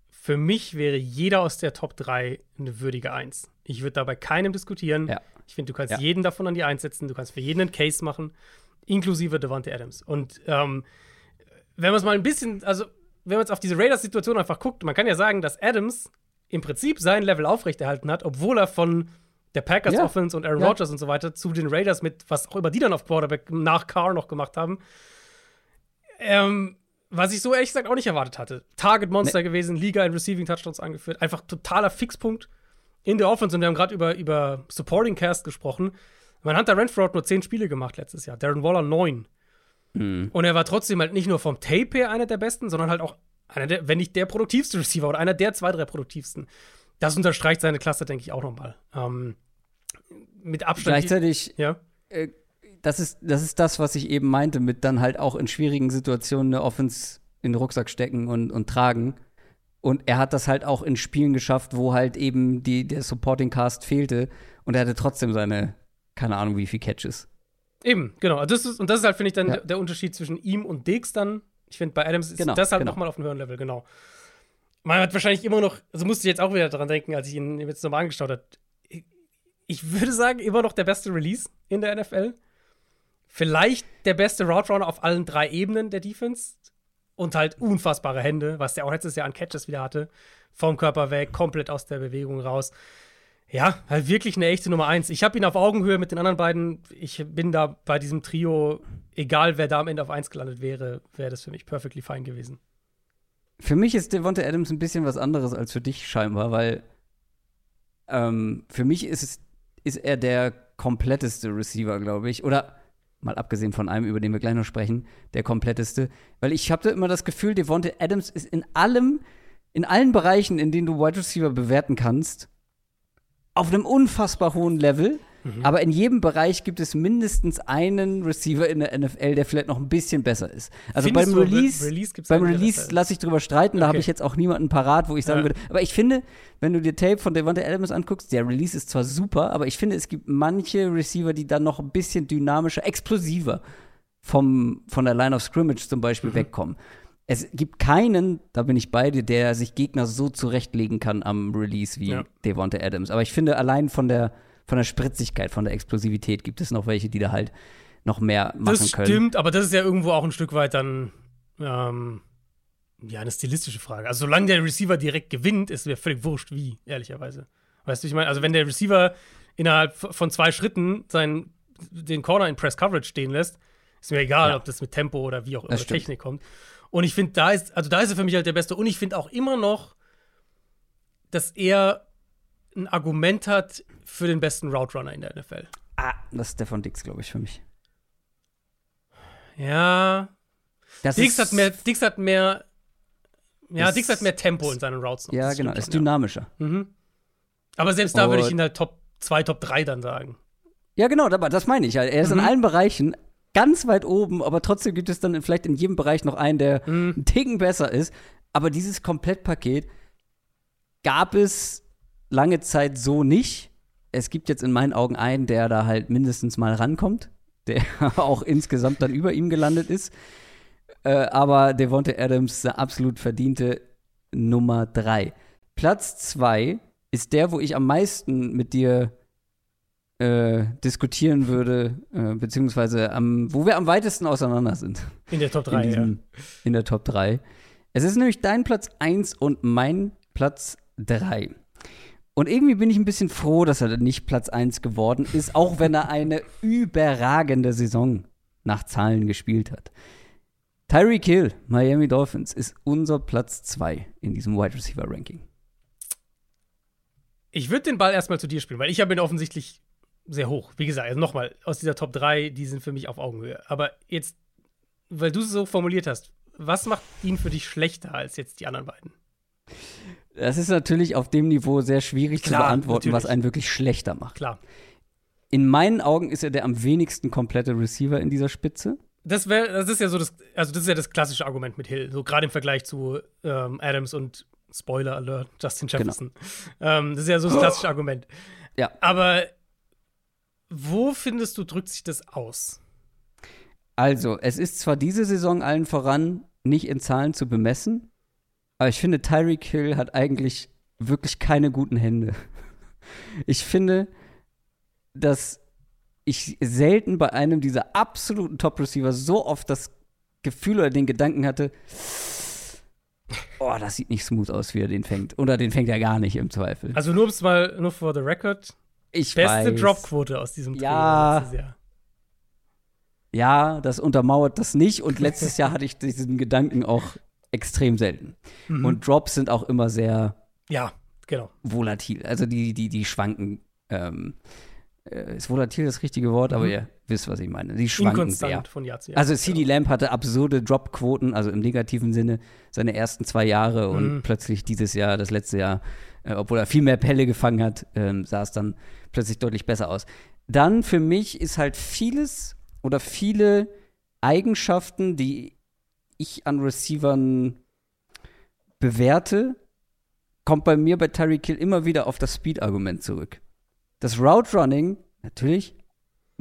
Für mich wäre jeder aus der Top 3 eine würdige Eins. Ich würde dabei keinem diskutieren. Ja. Ich finde, du kannst Ja. jeden davon an die Eins setzen. Du kannst für jeden einen Case machen, inklusive Devontae Adams. Und ähm, wenn man es mal ein bisschen, also wenn man jetzt auf diese Raiders-Situation einfach guckt, man kann ja sagen, dass Adams im Prinzip sein Level aufrechterhalten hat, obwohl er von der Packers Ja. Offense und Aaron Ja. Rodgers und so weiter zu den Raiders mit, was auch immer die dann auf Quarterback nach Carr noch gemacht haben, ähm, was ich so ehrlich gesagt auch nicht erwartet hatte. Target Monster gewesen, Liga in Receiving Touchdowns angeführt, einfach totaler Fixpunkt in der Offense und wir haben gerade über, über Supporting Cast gesprochen. Man Hunter Renfro hat nur zehn Spiele gemacht letztes Jahr, Darren Waller neun. Und er war trotzdem halt nicht nur vom Tape her einer der besten, sondern halt auch einer der, wenn nicht der produktivste Receiver oder einer der zwei, drei produktivsten. Das unterstreicht seine Klasse, denke ich, auch nochmal. Ähm, mit Abstand. Gleichzeitig, ja. äh, das, ist, das ist das, was ich eben meinte, mit dann halt auch in schwierigen Situationen eine Offense in den Rucksack stecken und, und tragen. Und er hat das halt auch in Spielen geschafft, wo halt eben die, der Supporting Cast fehlte. Und er hatte trotzdem seine, keine Ahnung, wie viel Catches. Eben, genau. Also Das ist, und das ist halt, finde ich, dann Ja. der, der Unterschied zwischen ihm und Diggs dann. Ich finde, bei Adams ist Genau, das halt genau. nochmal auf einem höheren Level, genau. Man hat wahrscheinlich immer noch, also musste ich jetzt auch wieder daran denken, als ich ihn jetzt nochmal angeschaut habe. Ich- Ich würde sagen, immer noch der beste Release in der NFL. Vielleicht der beste Route Runner auf allen drei Ebenen der Defense. Und halt unfassbare Hände, was der auch letztes Jahr an Catches wieder hatte. Vom Körper weg, komplett aus der Bewegung raus. Ja, halt wirklich eine echte Nummer eins. Ich habe ihn auf Augenhöhe mit den anderen beiden. Ich bin da bei diesem Trio, egal wer da am Ende auf eins gelandet wäre, wäre das für mich perfectly fine gewesen. Für mich ist Devonta Adams ein bisschen was anderes als für dich scheinbar, weil ähm, für mich ist, es, ist er der kompletteste Receiver, glaube ich. Oder mal abgesehen von einem, über den wir gleich noch sprechen, der kompletteste. Weil ich habe immer das Gefühl, Devonta Adams ist in allem, in allen Bereichen, in denen du Wide Receiver bewerten kannst, auf einem unfassbar hohen Level. Aber in jedem Bereich gibt es mindestens einen Receiver in der NFL, der vielleicht noch ein bisschen besser ist. Also Findest beim du, Re- Release, Release beim Release lasse ich drüber streiten, da habe Okay. ich jetzt auch niemanden parat, wo ich sagen Ja. würde. Aber ich finde, wenn du dir Tape von Devonta Adams anguckst, der Release ist zwar super, aber ich finde, es gibt manche Receiver, die dann noch ein bisschen dynamischer, explosiver vom, von der Line of Scrimmage zum Mhm. Beispiel wegkommen. Es gibt keinen, da bin ich bei dir, der sich Gegner so zurechtlegen kann am Release wie Ja. Devonta Adams. Aber ich finde, allein von der, von der Spritzigkeit, von der Explosivität gibt es noch welche, die da halt noch mehr machen Das können. stimmt, aber das ist ja irgendwo auch ein Stück weit dann ähm, ja eine stilistische Frage. Also solange der Receiver direkt gewinnt, ist mir völlig wurscht, wie, ehrlicherweise. Weißt du, ich meine, also wenn der Receiver innerhalb von zwei Schritten seinen, den Corner in Press Coverage stehen lässt, ist mir egal, Ja. ob das mit Tempo oder wie auch immer Das. Technik kommt. Und ich finde, da ist, also da ist er für mich halt der Beste. Und ich finde auch immer noch, dass er ein Argument hat für den besten Route Runner in der NFL. Ah, das ist Stefan Dix, glaube ich, für mich. Ja, Das Dix hat mehr, Dix hat mehr, ja, Dix hat mehr Tempo in seinen Routes. noch. Ja, Das genau, stimmt ist schon, ja. dynamischer. Mhm. Aber selbst da würde ich ihn halt Top 2, Top 3 dann sagen. Ja, genau, aber das meine ich. halt. Er ist in Mhm. allen Bereichen ganz weit oben, aber trotzdem gibt es dann vielleicht in jedem Bereich noch einen, der Mhm. einen Ticken besser ist. Aber dieses Komplettpaket gab es lange Zeit so nicht. Es gibt jetzt in meinen Augen einen, der da halt mindestens mal rankommt, der auch insgesamt dann über ihm gelandet ist. Äh, aber Devonta Adams eine absolut verdiente Nummer drei. Platz zwei ist der, wo ich am meisten mit dir äh, diskutieren würde, äh, beziehungsweise am, wo wir am weitesten auseinander sind In der Top in, 3, ja. diesem, in der Top 3. Es ist nämlich dein Platz 1 und mein Platz 3. Und irgendwie bin ich ein bisschen froh, dass er nicht Platz 1 geworden ist, auch wenn er eine überragende Saison nach Zahlen gespielt hat. Tyreek Hill, Miami Dolphins, ist unser Platz 2 in diesem Wide Receiver Ranking. Ich würde den Ball erstmal zu dir spielen, weil ich habe ihn offensichtlich sehr hoch. Wie gesagt, also nochmal, aus dieser Top 3, die sind für mich auf Augenhöhe. Aber jetzt, weil du es so formuliert hast, was macht ihn für dich schlechter als jetzt die anderen beiden? Das ist natürlich auf dem Niveau sehr schwierig zu Klar, beantworten, was natürlich. einen wirklich schlechter macht. Klar. In meinen Augen ist er der am wenigsten komplette Receiver in dieser Spitze. Das wäre, das ist ja so das, also das ist ja das klassische Argument mit Hill, so gerade im Vergleich zu ähm, Adams und Spoiler Alert, Justin Jefferson. Genau. Ähm, das ist ja so das klassische Argument. Ja. Aber wo findest du, drückt sich das aus? Also, es ist zwar diese Saison allen voran nicht in Zahlen zu bemessen, aber ich finde, Tyreek Hill hat eigentlich wirklich keine guten Hände. Ich finde, dass ich selten bei einem dieser absoluten Top-Receiver so oft das Gefühl oder den Gedanken hatte, oh, das sieht nicht smooth aus, wie er den fängt. Oder den fängt er gar nicht im Zweifel. Also nur um es mal, nur for the record. Ich Beste. Dropquote aus diesem Trio ja. Ja, das untermauert das nicht. Und letztes Jahr hatte ich diesen Gedanken auch extrem selten. Mhm. Und Drops sind auch immer sehr ja, genau. volatil. Also die, die, die schwanken. Ähm, äh, ist volatil das richtige Wort, mhm. aber ihr wisst, was ich meine. Die schwanken sehr. von Jahr zu Jahr. Also CD genau. Lamp hatte absurde Dropquoten, also im negativen Sinne, seine ersten zwei Jahre und mhm. plötzlich dieses Jahr, das letzte Jahr, äh, obwohl er viel mehr Pelle gefangen hat, ähm, sah es dann plötzlich deutlich besser aus. Dann für mich ist halt vieles oder viele Eigenschaften, die ich an Receivern bewerte, kommt bei mir bei Tyreek Hill immer wieder auf das Speed-Argument zurück. Das Route Running, natürlich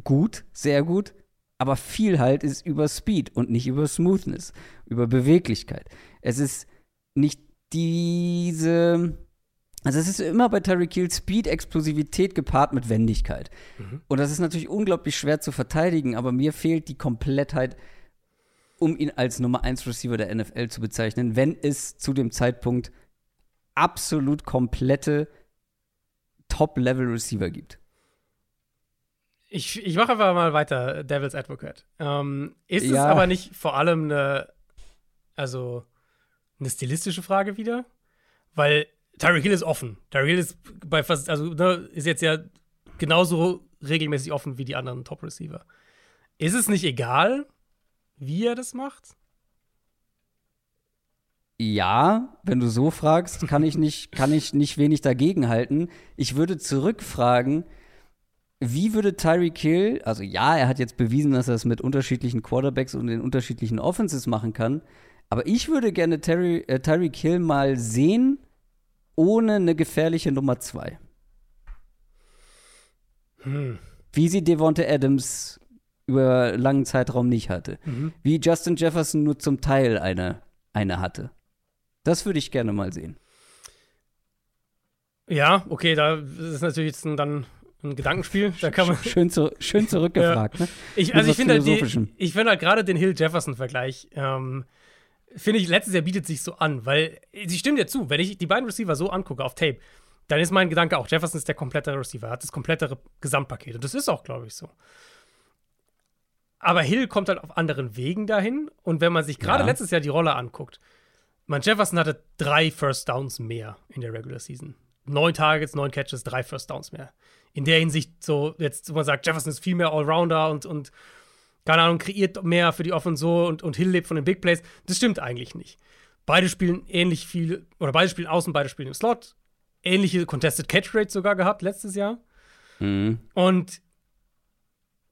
gut, sehr gut, aber viel halt ist über Speed und nicht über Smoothness, über Beweglichkeit. Es ist nicht diese also es ist immer bei Tyreek Hill Speed, Explosivität gepaart mit Wendigkeit. Mhm. Und das ist natürlich unglaublich schwer zu verteidigen, aber mir fehlt die Komplettheit, um ihn als Nummer 1 Receiver der NFL zu bezeichnen, wenn es zu dem Zeitpunkt absolut komplette Top-Level-Receiver gibt. Ich, ich mache einfach mal weiter, Devil's Advocate. Ähm, ist ja. es aber nicht vor allem eine, also eine stilistische Frage wieder? Weil Tyreek Hill ist offen. Tyreek Hill ist bei fast, also ne, ist jetzt ja genauso regelmäßig offen wie die anderen Top-Receiver. Ist es nicht egal, wie er das macht? Ja, wenn du so fragst, kann ich nicht, kann ich nicht wenig dagegen halten. Ich würde zurückfragen, wie würde Tyreek Hill, also ja, er hat jetzt bewiesen, dass er es mit unterschiedlichen Quarterbacks und in unterschiedlichen Offenses machen kann, aber ich würde gerne Terry, äh, Tyreek Hill mal sehen, ohne eine gefährliche Nummer 2. Hm. Wie sie Devonte Adams über langen Zeitraum nicht hatte. Mhm. Wie Justin Jefferson nur zum Teil eine, eine hatte. Das würde ich gerne mal sehen. Ja, okay, da ist natürlich jetzt ein, dann ein Gedankenspiel. Da kann man schön, zu, schön zurückgefragt. ja. ne? ich, also ich finde halt, ich find halt gerade den Hill-Jefferson-Vergleich ähm, finde ich, letztes Jahr bietet sich so an, weil sie stimmt ja zu, wenn ich die beiden Receiver so angucke auf Tape, dann ist mein Gedanke auch, Jefferson ist der komplette Receiver, hat das komplette Gesamtpaket. Und das ist auch, glaube ich, so. Aber Hill kommt halt auf anderen Wegen dahin. Und wenn man sich gerade ja. letztes Jahr die Rolle anguckt, man Jefferson hatte drei First Downs mehr in der Regular Season. Neun Targets, neun Catches, drei First Downs mehr. In der Hinsicht so, jetzt, wo man sagt, Jefferson ist viel mehr Allrounder und, und keine Ahnung, kreiert mehr für die Offen so und, und Hill lebt von den Big Plays. Das stimmt eigentlich nicht. Beide spielen ähnlich viel, oder beide spielen außen, beide spielen im Slot. Ähnliche Contested Catch Rates sogar gehabt letztes Jahr. Mhm. Und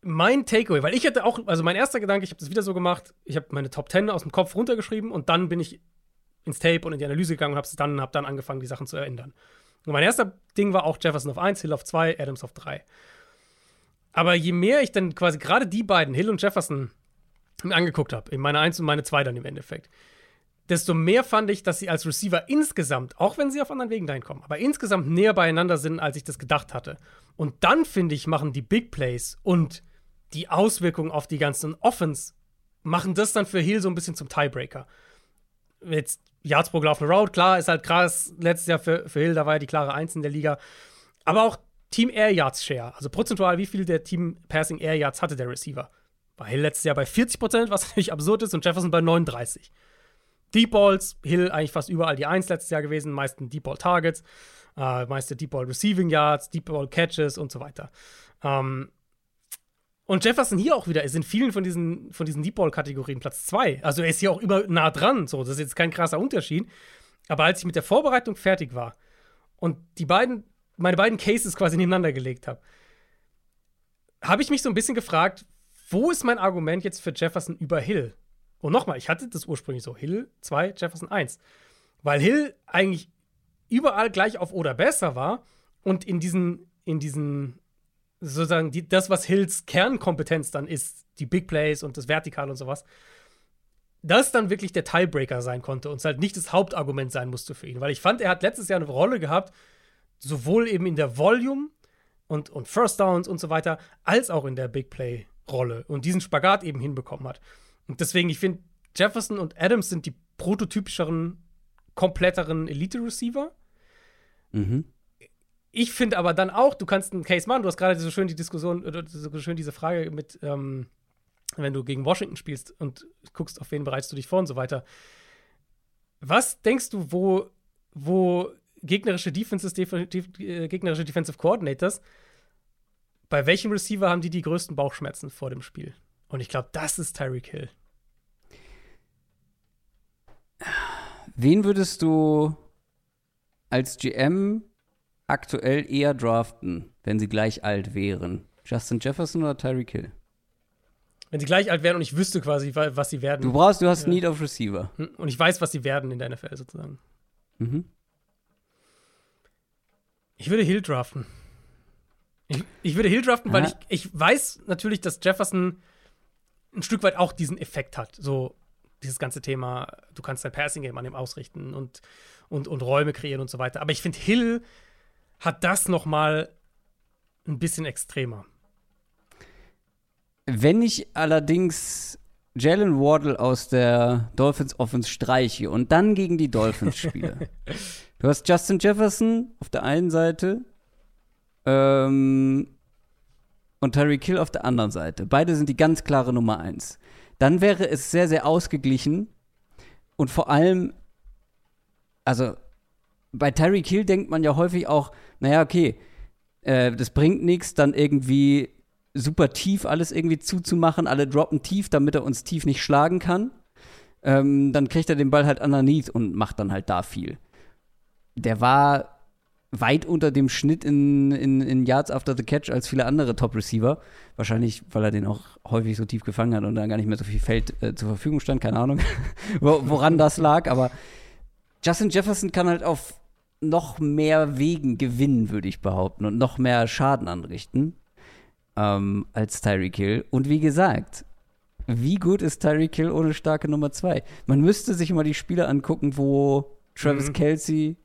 mein Takeaway, weil ich hatte auch, also mein erster Gedanke, ich habe das wieder so gemacht, ich habe meine Top 10 aus dem Kopf runtergeschrieben und dann bin ich ins Tape und in die Analyse gegangen und habe dann, hab dann angefangen, die Sachen zu ändern. Und mein erster Ding war auch Jefferson auf 1, Hill auf 2, Adams auf 3. Aber je mehr ich dann quasi gerade die beiden, Hill und Jefferson, mir angeguckt habe, in meine 1 und meine 2 dann im Endeffekt, desto mehr fand ich, dass sie als Receiver insgesamt, auch wenn sie auf anderen Wegen dahin kommen, aber insgesamt näher beieinander sind, als ich das gedacht hatte. Und dann, finde ich, machen die Big Plays und die Auswirkungen auf die ganzen Offens, machen das dann für Hill so ein bisschen zum Tiebreaker. Jetzt Yards pro gelaufene Road, klar, ist halt krass. Letztes Jahr für, für Hill, da war ja die klare Eins in der Liga. Aber auch Team Air Yards Share, also prozentual, wie viel der Team Passing Air Yards hatte der Receiver. War Hill letztes Jahr bei 40 Prozent, was natürlich absurd ist, und Jefferson bei 39. Deep Balls, Hill eigentlich fast überall die Eins letztes Jahr gewesen, meisten Deep Ball Targets, äh, meiste Deep Ball Receiving Yards, Deep Ball Catches und so weiter. Ähm, und Jefferson hier auch wieder ist in vielen von diesen, von diesen Deep Ball-Kategorien Platz 2. Also er ist hier auch immer nah dran. So, das ist jetzt kein krasser Unterschied. Aber als ich mit der Vorbereitung fertig war und die beiden meine beiden Cases quasi nebeneinander gelegt habe, habe ich mich so ein bisschen gefragt, wo ist mein Argument jetzt für Jefferson über Hill? Und nochmal, ich hatte das ursprünglich so: Hill 2, Jefferson 1. Weil Hill eigentlich überall gleich auf oder besser war und in diesen, in diesen, sozusagen, die, das, was Hills Kernkompetenz dann ist, die Big Plays und das Vertikal und sowas, das dann wirklich der Tiebreaker sein konnte und es halt nicht das Hauptargument sein musste für ihn. Weil ich fand, er hat letztes Jahr eine Rolle gehabt, sowohl eben in der Volume und, und First Downs und so weiter, als auch in der Big Play-Rolle und diesen Spagat eben hinbekommen hat. Und deswegen, ich finde, Jefferson und Adams sind die prototypischeren, kompletteren Elite-Receiver. Mhm. Ich finde aber dann auch, du kannst einen Case machen. Du hast gerade so schön die Diskussion, oder so schön diese Frage mit, ähm, wenn du gegen Washington spielst und guckst, auf wen bereitest du dich vor und so weiter. Was denkst du, wo, wo gegnerische Defenses, def äh, gegnerische Defensive Coordinators, bei welchem Receiver haben die die größten Bauchschmerzen vor dem Spiel? Und ich glaube, das ist Tyreek Hill. Wen würdest du als GM aktuell eher draften, wenn sie gleich alt wären? Justin Jefferson oder Tyreek Hill? Wenn sie gleich alt wären und ich wüsste quasi, was sie werden. Du brauchst, du hast ja. Need of Receiver. Hm, und ich weiß, was sie werden in der NFL sozusagen. Mhm. Ich würde Hill draften. Ich, ich würde Hill draften, weil ich, ich weiß natürlich, dass Jefferson ein Stück weit auch diesen Effekt hat. So dieses ganze Thema, du kannst dein Passing-Game an ihm ausrichten und, und, und Räume kreieren und so weiter. Aber ich finde, Hill hat das noch mal ein bisschen extremer. Wenn ich allerdings Jalen Wardle aus der Dolphins Offense streiche und dann gegen die Dolphins spiele. du hast Justin Jefferson auf der einen Seite ähm, und Terry Kill auf der anderen Seite. Beide sind die ganz klare Nummer eins. Dann wäre es sehr, sehr ausgeglichen und vor allem, also bei Terry Kill denkt man ja häufig auch, naja, okay, äh, das bringt nichts, dann irgendwie super tief alles irgendwie zuzumachen. Alle droppen tief, damit er uns tief nicht schlagen kann. Ähm, dann kriegt er den Ball halt underneath und macht dann halt da viel. Der war weit unter dem Schnitt in, in, in Yards after the Catch als viele andere Top-Receiver. Wahrscheinlich, weil er den auch häufig so tief gefangen hat und dann gar nicht mehr so viel Feld äh, zur Verfügung stand. Keine Ahnung, woran das lag. Aber Justin Jefferson kann halt auf noch mehr Wegen gewinnen, würde ich behaupten, und noch mehr Schaden anrichten ähm, als Tyreek Hill. Und wie gesagt, wie gut ist Tyreek Hill ohne starke Nummer 2? Man müsste sich mal die Spiele angucken, wo Travis mhm. Kelsey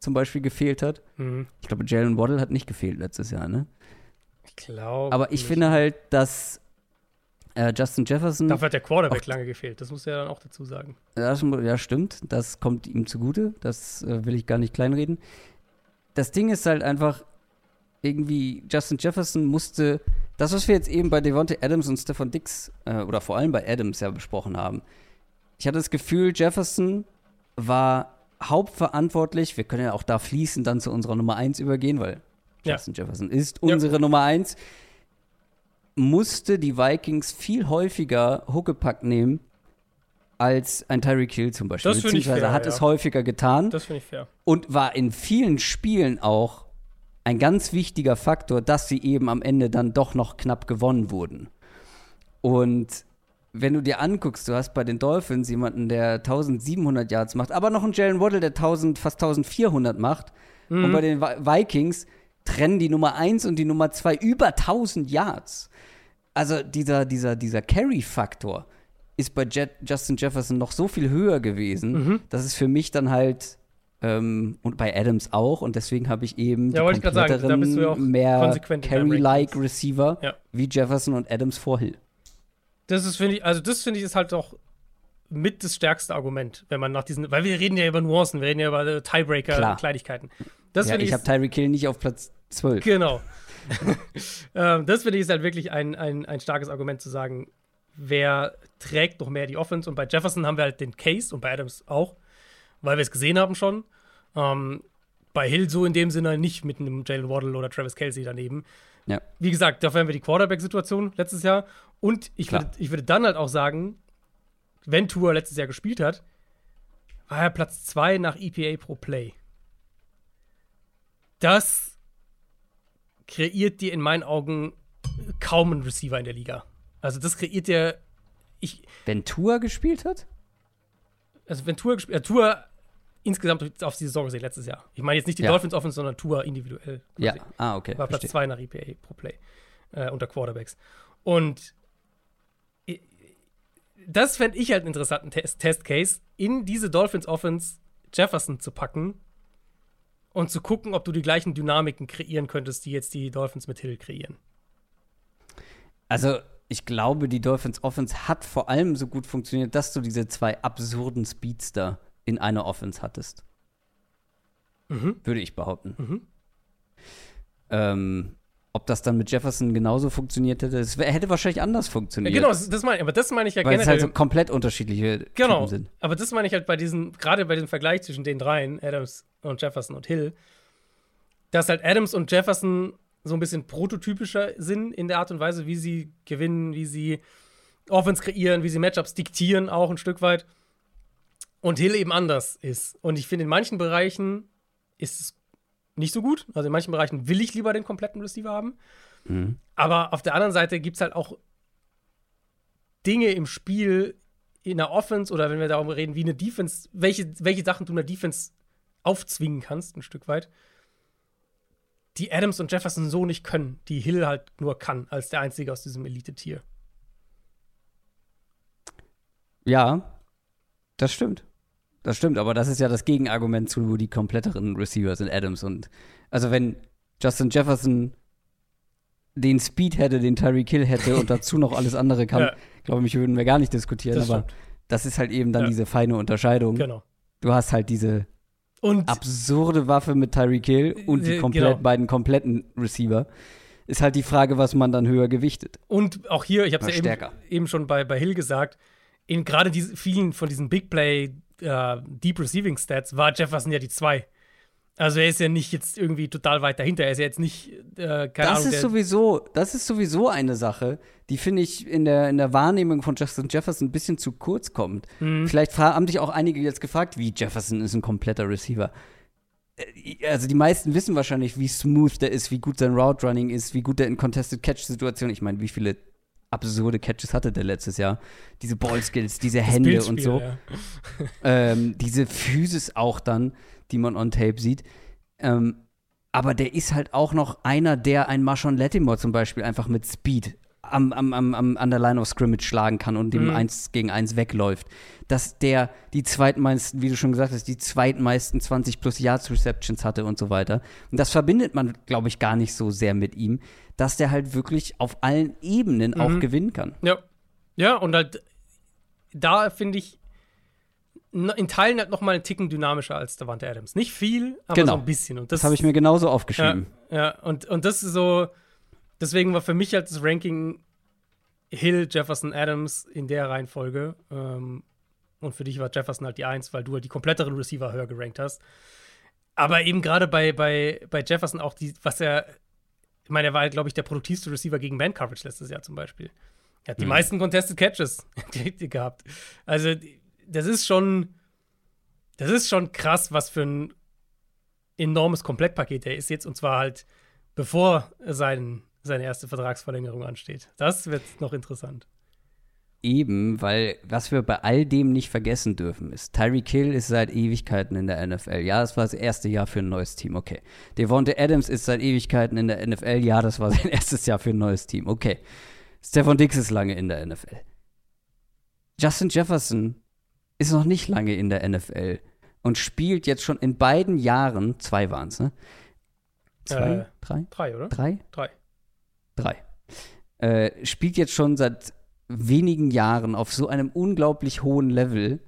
zum Beispiel gefehlt hat. Mhm. Ich glaube, Jalen Waddle hat nicht gefehlt letztes Jahr, ne? Ich glaube. Aber ich nicht. finde halt, dass äh, Justin Jefferson. Dafür hat der Quarterback lange gefehlt, das muss er dann auch dazu sagen. Das, ja, stimmt. Das kommt ihm zugute. Das äh, will ich gar nicht kleinreden. Das Ding ist halt einfach, irgendwie Justin Jefferson musste, das, was wir jetzt eben bei Devontae Adams und Stefan Dix, äh, oder vor allem bei Adams ja besprochen haben. Ich hatte das Gefühl, Jefferson war hauptverantwortlich, wir können ja auch da fließen, dann zu unserer Nummer 1 übergehen, weil ja. Justin Jefferson ist unsere ja. Nummer 1, musste die Vikings viel häufiger Huckepack nehmen als ein Tyreek Hill zum Beispiel. Das Beziehungsweise fair, hat ja. es häufiger getan. Das finde ich fair. Und war in vielen Spielen auch ein ganz wichtiger Faktor, dass sie eben am Ende dann doch noch knapp gewonnen wurden. Und wenn du dir anguckst, du hast bei den Dolphins jemanden, der 1700 Yards macht, aber noch einen Jalen Waddle, der 1000, fast 1400 macht. Mhm. Und bei den Vikings trennen die Nummer 1 und die Nummer 2 über 1000 Yards. Also dieser, dieser, dieser Carry-Faktor ist bei Jet, Justin Jefferson noch so viel höher gewesen, mhm. dass es für mich dann halt ähm, und bei Adams auch. Und deswegen habe ich eben ja, die sagen, da bist du ja mehr Carry-like Receiver ja. wie Jefferson und Adams vor Hill. Das ist, finde ich, also das finde ich ist halt auch mit das stärkste Argument, wenn man nach diesen, weil wir reden ja über Nuancen, wir reden ja über Tiebreaker, Kleinigkeiten. Das ja, ich, ich habe Tyreek Hill nicht auf Platz 12. Genau. ähm, das finde ich ist halt wirklich ein, ein, ein starkes Argument zu sagen, wer trägt noch mehr die Offense. Und bei Jefferson haben wir halt den Case und bei Adams auch weil wir es gesehen haben schon. Ähm, bei Hill so in dem Sinne nicht mit einem Jalen Waddle oder Travis Kelsey daneben. Ja. Wie gesagt, dafür haben wir die Quarterback-Situation letztes Jahr. Und ich würde, ich würde dann halt auch sagen, wenn Tour letztes Jahr gespielt hat, war er Platz 2 nach EPA pro Play. Das kreiert dir in meinen Augen kaum einen Receiver in der Liga. Also das kreiert dir. Ich, wenn Tour gespielt hat? also wenn Tour gespielt, äh, Tour insgesamt auf die Saison gesehen letztes Jahr. Ich meine jetzt nicht die Ja. Dolphins Offense, sondern Tour individuell. Ja, ah, okay. War Platz verstehe. 2 nach EPA pro Play äh, unter Quarterbacks. Und das fände ich halt einen interessanten Test Testcase, in diese Dolphins Offense Jefferson zu packen und zu gucken, ob du die gleichen Dynamiken kreieren könntest, die jetzt die Dolphins mit Hill kreieren. Also, ich glaube, die Dolphins Offense hat vor allem so gut funktioniert, dass du diese zwei absurden Speedster in einer Offense hattest. Mhm. Würde ich behaupten. Mhm. Ähm, ob das dann mit Jefferson genauso funktioniert hätte, es hätte wahrscheinlich anders Ja, funktioniert. genau, das, das meine ich, aber das meine ich ja Weil es generell. halt so komplett unterschiedliche Genau, Typen sind. aber das meine ich halt bei diesen, gerade bei dem Vergleich zwischen den dreien, Adams und Jefferson und Hill, dass halt Adams und Jefferson so ein bisschen prototypischer sind in der Art und Weise, wie sie gewinnen, wie sie Offense kreieren, wie sie Matchups diktieren, auch ein Stück weit. Und Hill eben anders ist. Und ich finde, in manchen Bereichen ist es nicht so gut. Also in manchen Bereichen will ich lieber den kompletten Receiver haben. Mhm. Aber auf der anderen Seite gibt es halt auch Dinge im Spiel in der Offense oder wenn wir darüber reden, wie eine Defense, welche, welche Sachen du einer Defense aufzwingen kannst, ein Stück weit, die Adams und Jefferson so nicht können, die Hill halt nur kann, als der Einzige aus diesem Elite-Tier. Ja, das stimmt. Das stimmt, aber das ist ja das Gegenargument zu die kompletteren Receiver sind Adams und also wenn Justin Jefferson den Speed hätte, den Tyreek Hill hätte und dazu noch alles andere kann, Ja. glaube ich, würden wir gar nicht diskutieren, Das aber stimmt. das ist halt eben dann Ja. diese feine Unterscheidung. Genau. Du hast halt diese Und absurde Waffe mit Tyreek Hill und die Äh, komplett, genau. beiden kompletten Receiver. Ist halt die Frage, was man dann höher gewichtet. Und auch hier, ich habe es ja eben, eben schon bei, bei Hill gesagt, in gerade diese vielen von diesen Big Play äh, Deep Receiving Stats war Jefferson ja die zwei. Also er ist ja nicht jetzt irgendwie total weit dahinter. Er ist ja jetzt nicht, äh, keine Das Ahnung, ist der, sowieso, das ist sowieso eine Sache, die finde ich in der, in der Wahrnehmung von Justin Jefferson ein bisschen zu kurz kommt. Mhm. Vielleicht haben dich auch einige jetzt gefragt, wie Jefferson ist ein kompletter Receiver. Äh, Also die meisten wissen wahrscheinlich, wie smooth der ist, wie gut sein Route Running ist, wie gut er in Contested Catch Situationen. Ich meine, wie viele absurde Catches hatte der letztes Jahr? Diese Ballskills, diese Hände und so. Ja. ähm, diese Physis auch dann, die man on Tape sieht. Ähm, aber der ist halt auch noch einer, der ein Marshawn Lattimore zum Beispiel einfach mit Speed am, am, am, am, an der Line of Scrimmage schlagen kann und dem Mhm. eins gegen eins wegläuft. Dass der die zweitmeisten, wie du schon gesagt hast, die zweitmeisten 20 plus Yards Receptions hatte und so weiter. Und das verbindet man, glaube ich, gar nicht so sehr mit ihm, dass der halt wirklich auf allen Ebenen auch Mhm. gewinnen kann. Ja. Ja, und halt, da finde ich in Teilen halt noch mal einen Ticken dynamischer als Davante Adams. Nicht viel, aber Genau. so ein bisschen. Und das, Das habe ich mir genauso ja, aufgeschrieben. ja, und, und das ist so, deswegen war für mich halt das Ranking Hill, Jefferson, Adams in der Reihenfolge. Ähm, und für dich war Jefferson halt die Eins, weil du halt die kompletteren Receiver höher gerankt hast. Aber eben gerade bei, bei, bei Jefferson auch die, was er, ich meine, er war, glaube ich, der produktivste Receiver gegen Man-Coverage letztes Jahr zum Beispiel. Er hat die Mhm. meisten Contested Catches gehabt. Also, das ist schon, das ist schon krass, was für ein enormes Komplettpaket er ist jetzt. Und zwar halt, bevor sein, seine erste Vertragsverlängerung ansteht. Das wird noch interessant. Eben, weil was wir bei all dem nicht vergessen dürfen, ist, Tyreek Hill ist seit Ewigkeiten in der NFL. Ja, das war das erste Jahr für ein neues Team, okay. Devonta Adams ist seit Ewigkeiten in der NFL. Ja, das war sein erstes Jahr für ein neues Team, okay. Stefan Dix ist lange in der NFL. Justin Jefferson ist noch nicht lange in der NFL und spielt jetzt schon in beiden Jahren, zwei waren es, ne? Zwei? Äh, drei? Drei, oder? Drei? Drei. Drei, äh, spielt jetzt schon seit wenigen Jahren auf so einem unglaublich hohen Level,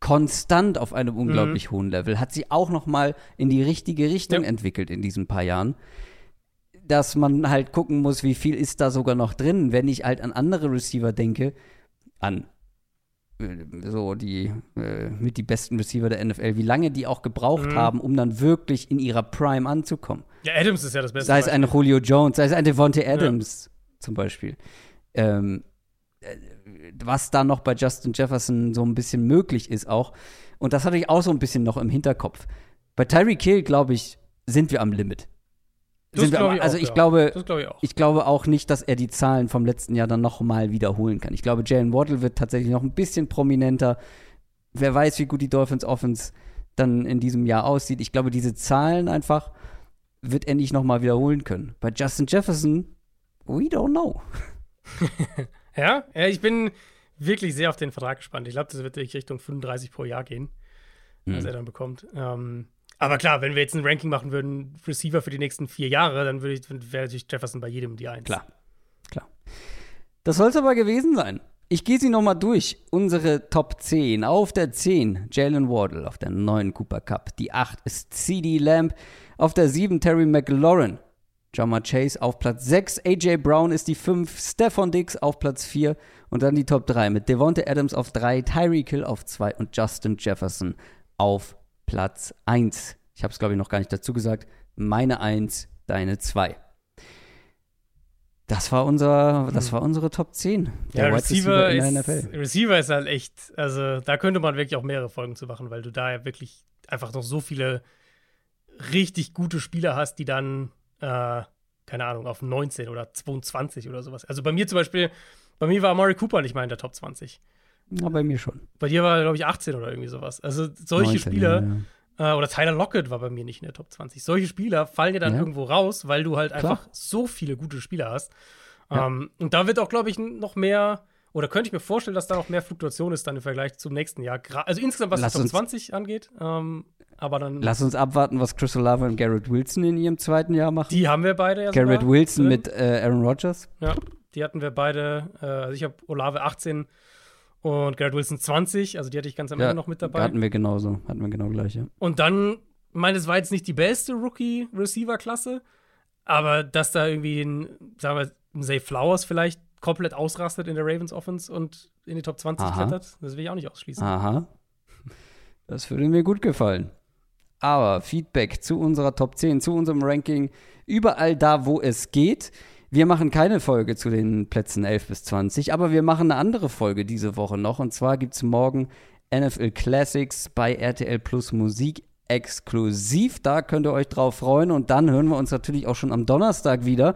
konstant auf einem unglaublich hohen Level, hat sie auch noch mal in die richtige Richtung Ja. entwickelt in diesen paar Jahren, dass man halt gucken muss, wie viel ist da sogar noch drin, wenn ich halt an andere Receiver denke, an so die äh, mit die besten Receiver der NFL, wie lange die auch gebraucht Mhm. haben, um dann wirklich in ihrer Prime anzukommen. Ja, Adams ist ja das Beste. Sei es ein. Julio Jones, sei es ein Devontae Adams zum Beispiel. Ähm, äh, was da noch bei Justin Jefferson so ein bisschen möglich ist auch. Und das hatte ich auch so ein bisschen noch im Hinterkopf. Bei Tyreek Hill, glaube ich, sind wir am Limit. Das glaub am, ich also auch, ich ja. glaube, Das glaube ich auch. ich glaube auch nicht, dass er die Zahlen vom letzten Jahr dann noch mal wiederholen kann. Ich glaube, Jalen Waddle wird tatsächlich noch ein bisschen prominenter. Wer weiß, wie gut die Dolphins Offense dann in diesem Jahr aussieht. Ich glaube, diese Zahlen einfach wird er nicht nochmal wiederholen können. Bei Justin Jefferson, we don't know. ja, ja, ich bin wirklich sehr auf den Vertrag gespannt. Ich glaube, das wird wirklich Richtung 35 pro Jahr gehen, hm. was er dann bekommt. Ähm, aber klar, wenn wir jetzt ein Ranking machen würden, Receiver für die nächsten vier Jahre, dann würde ich, wäre natürlich Jefferson bei jedem die Eins. Klar, klar. Das soll es aber gewesen sein. Ich gehe sie nochmal durch. Unsere Top 10. Auf der 10 Jalen Wardle, auf der 9 Cooper Cup. Die 8 ist CD Lamb. Auf der 7 Terry McLaurin. Jama Chase auf Platz 6. AJ Brown ist die 5. Stephon Diggs auf Platz 4. Und dann die Top 3 mit Devonta Adams auf 3, Tyreek Hill auf 2 und Justin Jefferson auf Platz 1. Ich habe es, glaube ich, noch gar nicht dazu gesagt. Meine 1, deine 2. Das war unser, das hm. war unsere Top 10. Der ja, Receiver, Receiver, ist, Receiver ist halt echt, also da könnte man wirklich auch mehrere Folgen zu machen, weil du da ja wirklich einfach noch so viele richtig gute Spieler hast, die dann, äh, keine Ahnung, auf 19 oder 22 oder sowas. Also bei mir zum Beispiel, bei mir war Amari Cooper nicht mal in der Top 20. Ja, bei mir schon. Bei dir war, glaube ich, 18 oder irgendwie sowas. Also solche 19, Spieler, ja, ja. Äh, oder Tyler Lockett war bei mir nicht in der Top 20. Solche Spieler fallen dir dann ja. irgendwo raus, weil du halt Klar. einfach so viele gute Spieler hast. Ähm, und da wird auch, glaube ich, noch mehr, oder könnte ich mir vorstellen, dass da noch mehr Fluktuation ist dann im Vergleich zum nächsten Jahr. Also insgesamt, was Lass die Top 20 angeht. Ähm, aber dann. Lass uns abwarten, was Chris Olave und Garrett Wilson in ihrem zweiten Jahr machen. Die haben wir beide ja Garrett Wilson drin. mit äh, Aaron Rodgers. Ja, die hatten wir beide. Äh, also ich habe Olave 18 und Garrett Wilson 20. Also die hatte ich ganz am Ende noch mit dabei. Hatten wir genauso. Hatten wir genau gleich, ja. Und dann, ich meine, es war jetzt nicht die beste Rookie-Receiver-Klasse. Aber dass da irgendwie ein, sagen wir, Zay Flowers vielleicht komplett ausrastet in der Ravens Offense und in die Top 20 Aha. klettert, das will ich auch nicht ausschließen. Aha. Das würde mir gut gefallen. Aber Feedback zu unserer Top 10, zu unserem Ranking, überall da, wo es geht. Wir machen keine Folge zu den Plätzen 11 bis 20, aber wir machen eine andere Folge diese Woche noch. Und zwar gibt es morgen NFL Classics bei RTL Plus Musik exklusiv. Da könnt ihr euch drauf freuen. Und dann hören wir uns natürlich auch schon am Donnerstag wieder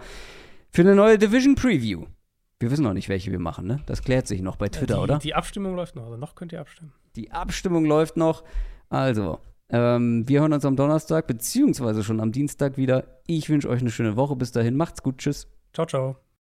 für eine neue Division Preview. Wir wissen noch nicht, welche wir machen, ne? Das klärt sich noch bei Twitter, die, oder? Die Abstimmung läuft noch, also noch könnt ihr abstimmen. Die Abstimmung läuft noch. Also, ähm, wir hören uns am Donnerstag, beziehungsweise schon am Dienstag wieder. Ich wünsche euch eine schöne Woche. Bis dahin, macht's gut. Tschüss. Ciao, ciao.